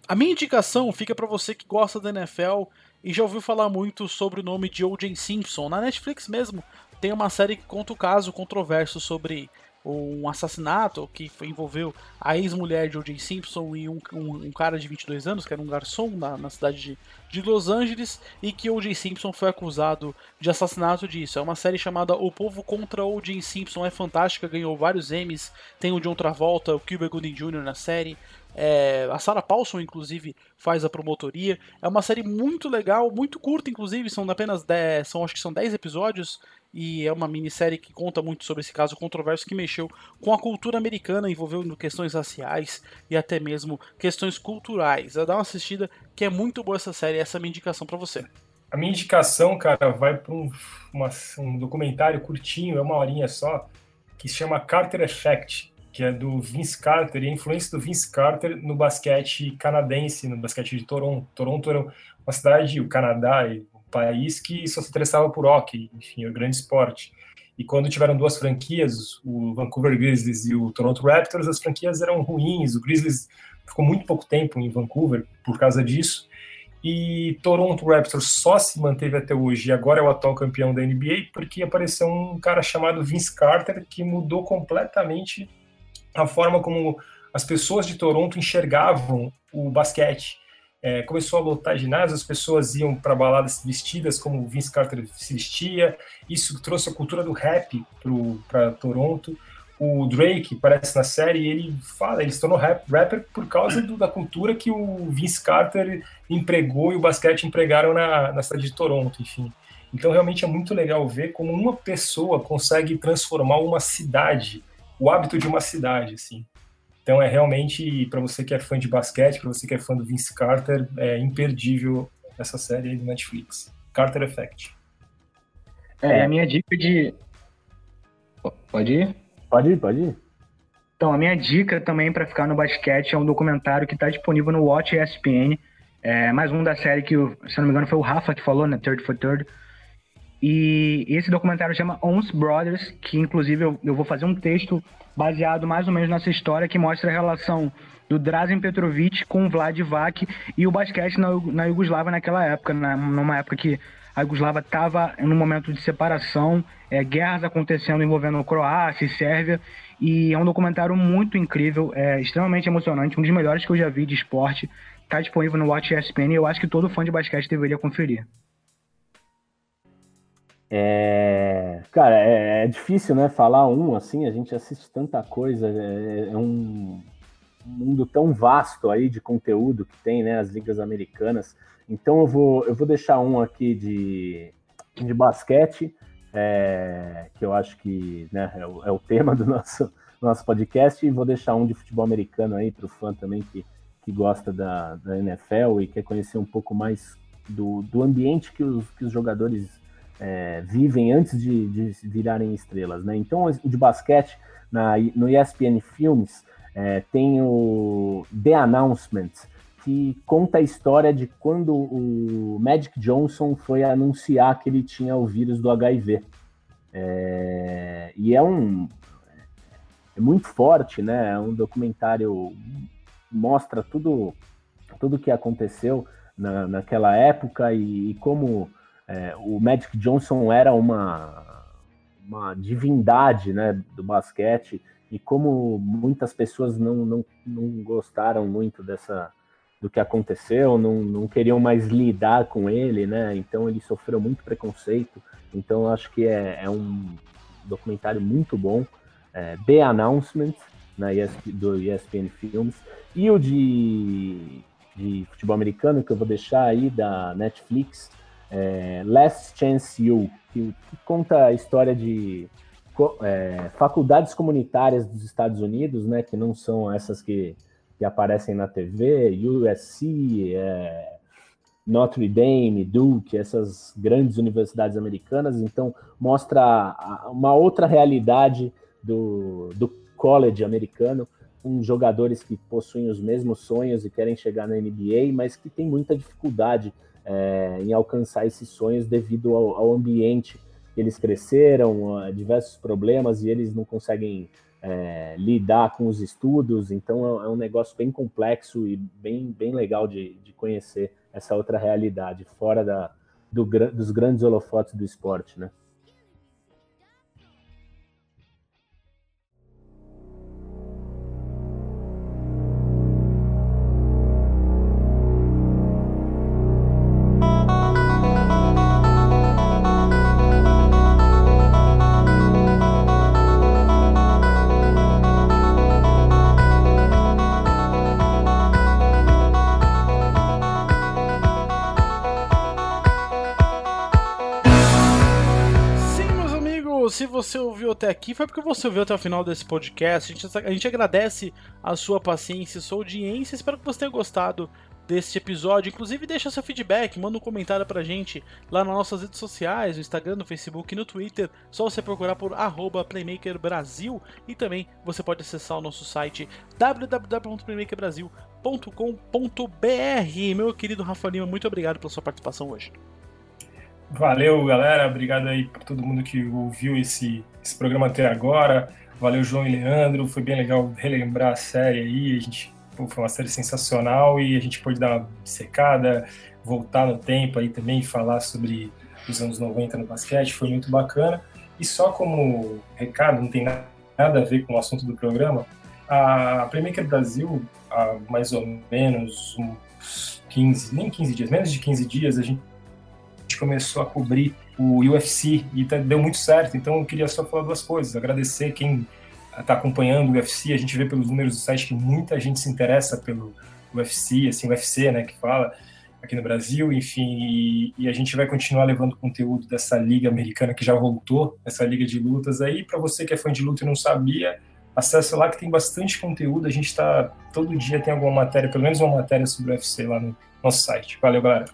a minha indicação fica para você que gosta da NFL e já ouviu falar muito sobre o nome de O.J. Simpson. Na Netflix mesmo tem uma série que conta o caso controverso sobre um assassinato que envolveu a ex-mulher de O.J. Simpson e um, um, um, cara de 22 anos, que era um garçom na, na cidade de, de, Los Angeles, e que O.J. Simpson foi acusado de assassinato disso. É uma série chamada O Povo contra O.J. Simpson, é fantástica, ganhou vários Emmys, tem o John Travolta, o Cuba Gooding Jr. na série, é, a Sarah Paulson, inclusive, faz a promotoria. É uma série muito legal, muito curta, inclusive, são apenas 10, são, acho que são 10 episódios, e é uma minissérie que conta muito sobre esse caso controverso que mexeu com a cultura americana, envolvendo questões raciais e até mesmo questões culturais. Dá uma assistida que é muito boa essa série, essa é a minha indicação para você. A minha indicação, cara, vai para um, um documentário curtinho, é uma horinha só, que se chama Carter Effect, que é do Vince Carter e a influência do Vince Carter no basquete canadense, no basquete de Toronto. Toronto era uma cidade, o Canadá, país que só se interessava por hockey, enfim, um grande esporte. E quando tiveram duas franquias, o Vancouver Grizzlies e o Toronto Raptors, as franquias eram ruins. O Grizzlies ficou muito pouco tempo em Vancouver por causa disso. E Toronto Raptors só se manteve até hoje e agora é o atual campeão da NBA porque apareceu um cara chamado Vince Carter que mudou completamente a forma como as pessoas de Toronto enxergavam o basquete é, começou a lotar ginásio, as pessoas iam para baladas vestidas como Vince Carter se vestia, isso trouxe a cultura do rap para Toronto. O Drake aparece na série ele fala, ele se tornou rap, rapper por causa do, da cultura que o Vince Carter empregou e o basquete empregaram na, na cidade de Toronto, enfim. Então, realmente é muito legal ver como uma pessoa consegue transformar uma cidade, o hábito de uma cidade, assim. Então, é realmente, para você que é fã de basquete, para você que é fã do Vince Carter, é imperdível essa série aí do Netflix. Carter Effect. É, a minha dica de. Pode ir? Pode ir, pode ir. Então, a minha dica também para ficar no basquete é um documentário que está disponível no Watch ESPN. É mais um da série que, se não me engano, foi o Rafa que falou, né? Third for Third. E esse documentário chama Ons Brothers, que inclusive eu, eu, vou fazer um texto baseado mais ou menos nessa história que mostra a relação do Drazen Petrovic com o Vlad Vac e o basquete na, na Iugoslávia naquela época, né? numa época que a Iugoslávia estava em um momento de separação, é, guerras acontecendo envolvendo Croácia e Sérvia, e é um documentário muito incrível, é extremamente emocionante, um dos melhores que eu já vi de esporte. Está disponível no Watch ESPN e eu acho que todo fã de basquete deveria conferir. É, cara, é, é, difícil, né? Falar um assim, a gente assiste tanta coisa, é, é um mundo tão vasto aí de conteúdo que tem, né? As ligas americanas. Então eu vou, eu vou deixar um aqui de, de basquete, é, que eu acho que né, é, o, é o tema do nosso, nosso podcast, e vou deixar um de futebol americano aí para o fã também que, que gosta da, da NFL e quer conhecer um pouco mais do, do ambiente que os, que os jogadores é, vivem antes de, de virarem estrelas. Né? Então, de basquete, na, no ESPN Filmes, é, tem o The Announcement, que conta a história de quando o Magic Johnson foi anunciar que ele tinha o vírus do HIV. É, e é um é muito forte, né? É um documentário mostra tudo tudo que aconteceu na, naquela época e, e como é, o Magic Johnson era uma uma divindade, né, do basquete e como muitas pessoas não, não, não gostaram muito dessa do que aconteceu, não, não queriam mais lidar com ele, né? Então ele sofreu muito preconceito. Então eu acho que é, é um documentário muito bom. É, The Announcement, na ESP, do ESPN Films. E o de, de futebol americano, que eu vou deixar aí, da Netflix, é Last Chance You, que, que conta a história de é, faculdades comunitárias dos Estados Unidos, né, que não são essas que, que aparecem na TV, USC, é, Notre Dame, Duke, essas grandes universidades americanas, então mostra uma outra realidade do, do college americano, com jogadores que possuem os mesmos sonhos e querem chegar na NBA, mas que tem muita dificuldade é, em alcançar esses sonhos devido ao, ao ambiente eles cresceram, diversos problemas e eles não conseguem é, lidar com os estudos, então é, é um negócio bem complexo e bem, bem legal de, de conhecer essa outra realidade, fora da, do, dos grandes holofotes do esporte, né? Você ouviu até aqui foi porque você ouviu até o final desse podcast. A gente, a gente agradece a sua paciência, sua audiência. Espero que você tenha gostado deste episódio. Inclusive, deixa seu feedback, manda um comentário pra gente lá nas nossas redes sociais, no Instagram, no Facebook e no Twitter. Só você procurar por PlaymakerBrasil e também você pode acessar o nosso site www.playmakerbrasil.com.br. Meu querido Rafa Lima, muito obrigado pela sua participação hoje. Valeu, galera. Obrigado aí por todo mundo que ouviu esse, esse programa até agora. Valeu, João e Leandro. Foi bem legal relembrar a série aí. A gente pô, foi uma série sensacional e a gente pôde dar uma secada, voltar no tempo aí também, falar sobre os anos 90 no basquete. Foi muito bacana. E só como recado, não tem nada a ver com o assunto do programa, a Playmaker Brasil, há mais ou menos uns 15, nem 15 dias, menos de 15 dias, a gente começou a cobrir o UFC e tá, deu muito certo. Então eu queria só falar duas coisas. Agradecer quem está acompanhando o UFC. A gente vê pelos números do site que muita gente se interessa pelo UFC, assim, UFC, né, que fala. aqui no Brasil, enfim, e, e, a gente vai continuar levando conteúdo dessa liga americana que já voltou, essa liga de lutas aí. Para você que é fã de luta e não sabia, acesse lá que tem bastante conteúdo. A gente está todo dia tem alguma matéria, pelo menos uma matéria sobre o UFC lá no nosso site. Valeu, galera.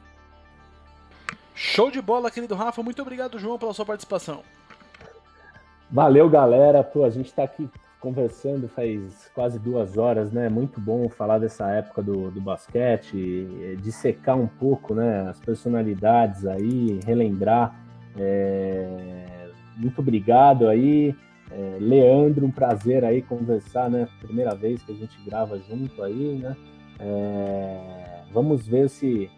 Show de bola, querido Rafa. Muito obrigado, João, pela sua participação. Valeu, galera. Pô, a gente está aqui conversando faz quase duas horas, né? Muito bom falar dessa época do, do basquete, dissecar um pouco, né? As personalidades aí, relembrar. É... Muito obrigado aí. É, Leandro, um prazer aí conversar, né? Primeira vez que a gente grava junto aí, né? É... Vamos ver se,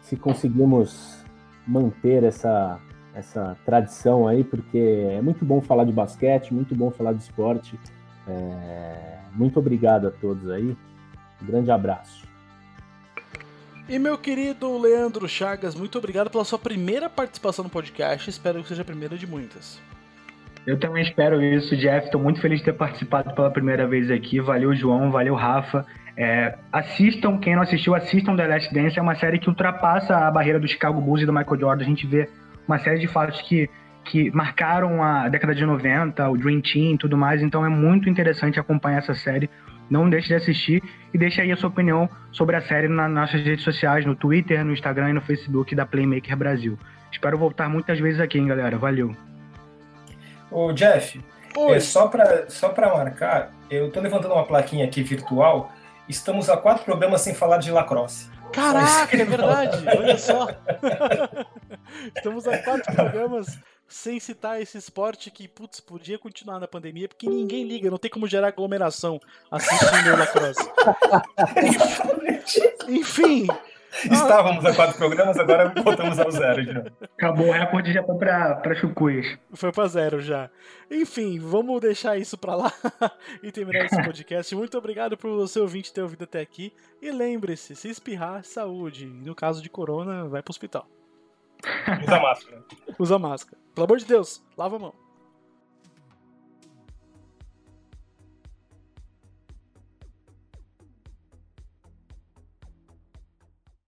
se conseguimos manter essa, essa tradição aí, porque é muito bom falar de basquete, muito bom falar de esporte. É... Muito obrigado a todos aí. Um grande abraço. E meu querido Leandro Chagas, muito obrigado pela sua primeira participação no podcast. Espero que seja a primeira de muitas. Eu também espero isso, Jeff. Estou muito feliz de ter participado pela primeira vez aqui. Valeu, João. Valeu, Rafa. É, assistam, quem não assistiu, assistam The Last Dance. É uma série que ultrapassa a barreira do Chicago Bulls e do Michael Jordan. A gente vê uma série de fatos que, que marcaram a década de 90, o Dream Team e tudo mais. Então é muito interessante acompanhar essa série. Não deixe de assistir e deixe aí a sua opinião sobre a série nas nossas redes sociais, no Twitter, no Instagram e no Facebook da Playmaker Brasil. Espero voltar muitas vezes aqui, hein, galera. Valeu. Ô, Jeff, é, só para só marcar, eu tô levantando uma plaquinha aqui virtual. Estamos a quatro programas sem falar de lacrosse. Caraca, é verdade, olha só. Estamos a quatro programas sem citar esse esporte que, putz, podia continuar na pandemia, porque ninguém liga, não tem como gerar aglomeração assistindo o lacrosse. Enfim. Estávamos a quatro programas, agora voltamos ao zero novo. Acabou o recorde já foi pra, pra Chucuias. Foi pra zero já. Enfim, vamos deixar isso pra lá e terminar esse podcast. Muito obrigado por você ouvinte ter ouvido até aqui. E lembre-se, se espirrar, saúde. No caso de corona, vai pro hospital. Usa máscara. Usa máscara. Pelo amor de Deus, lava a mão.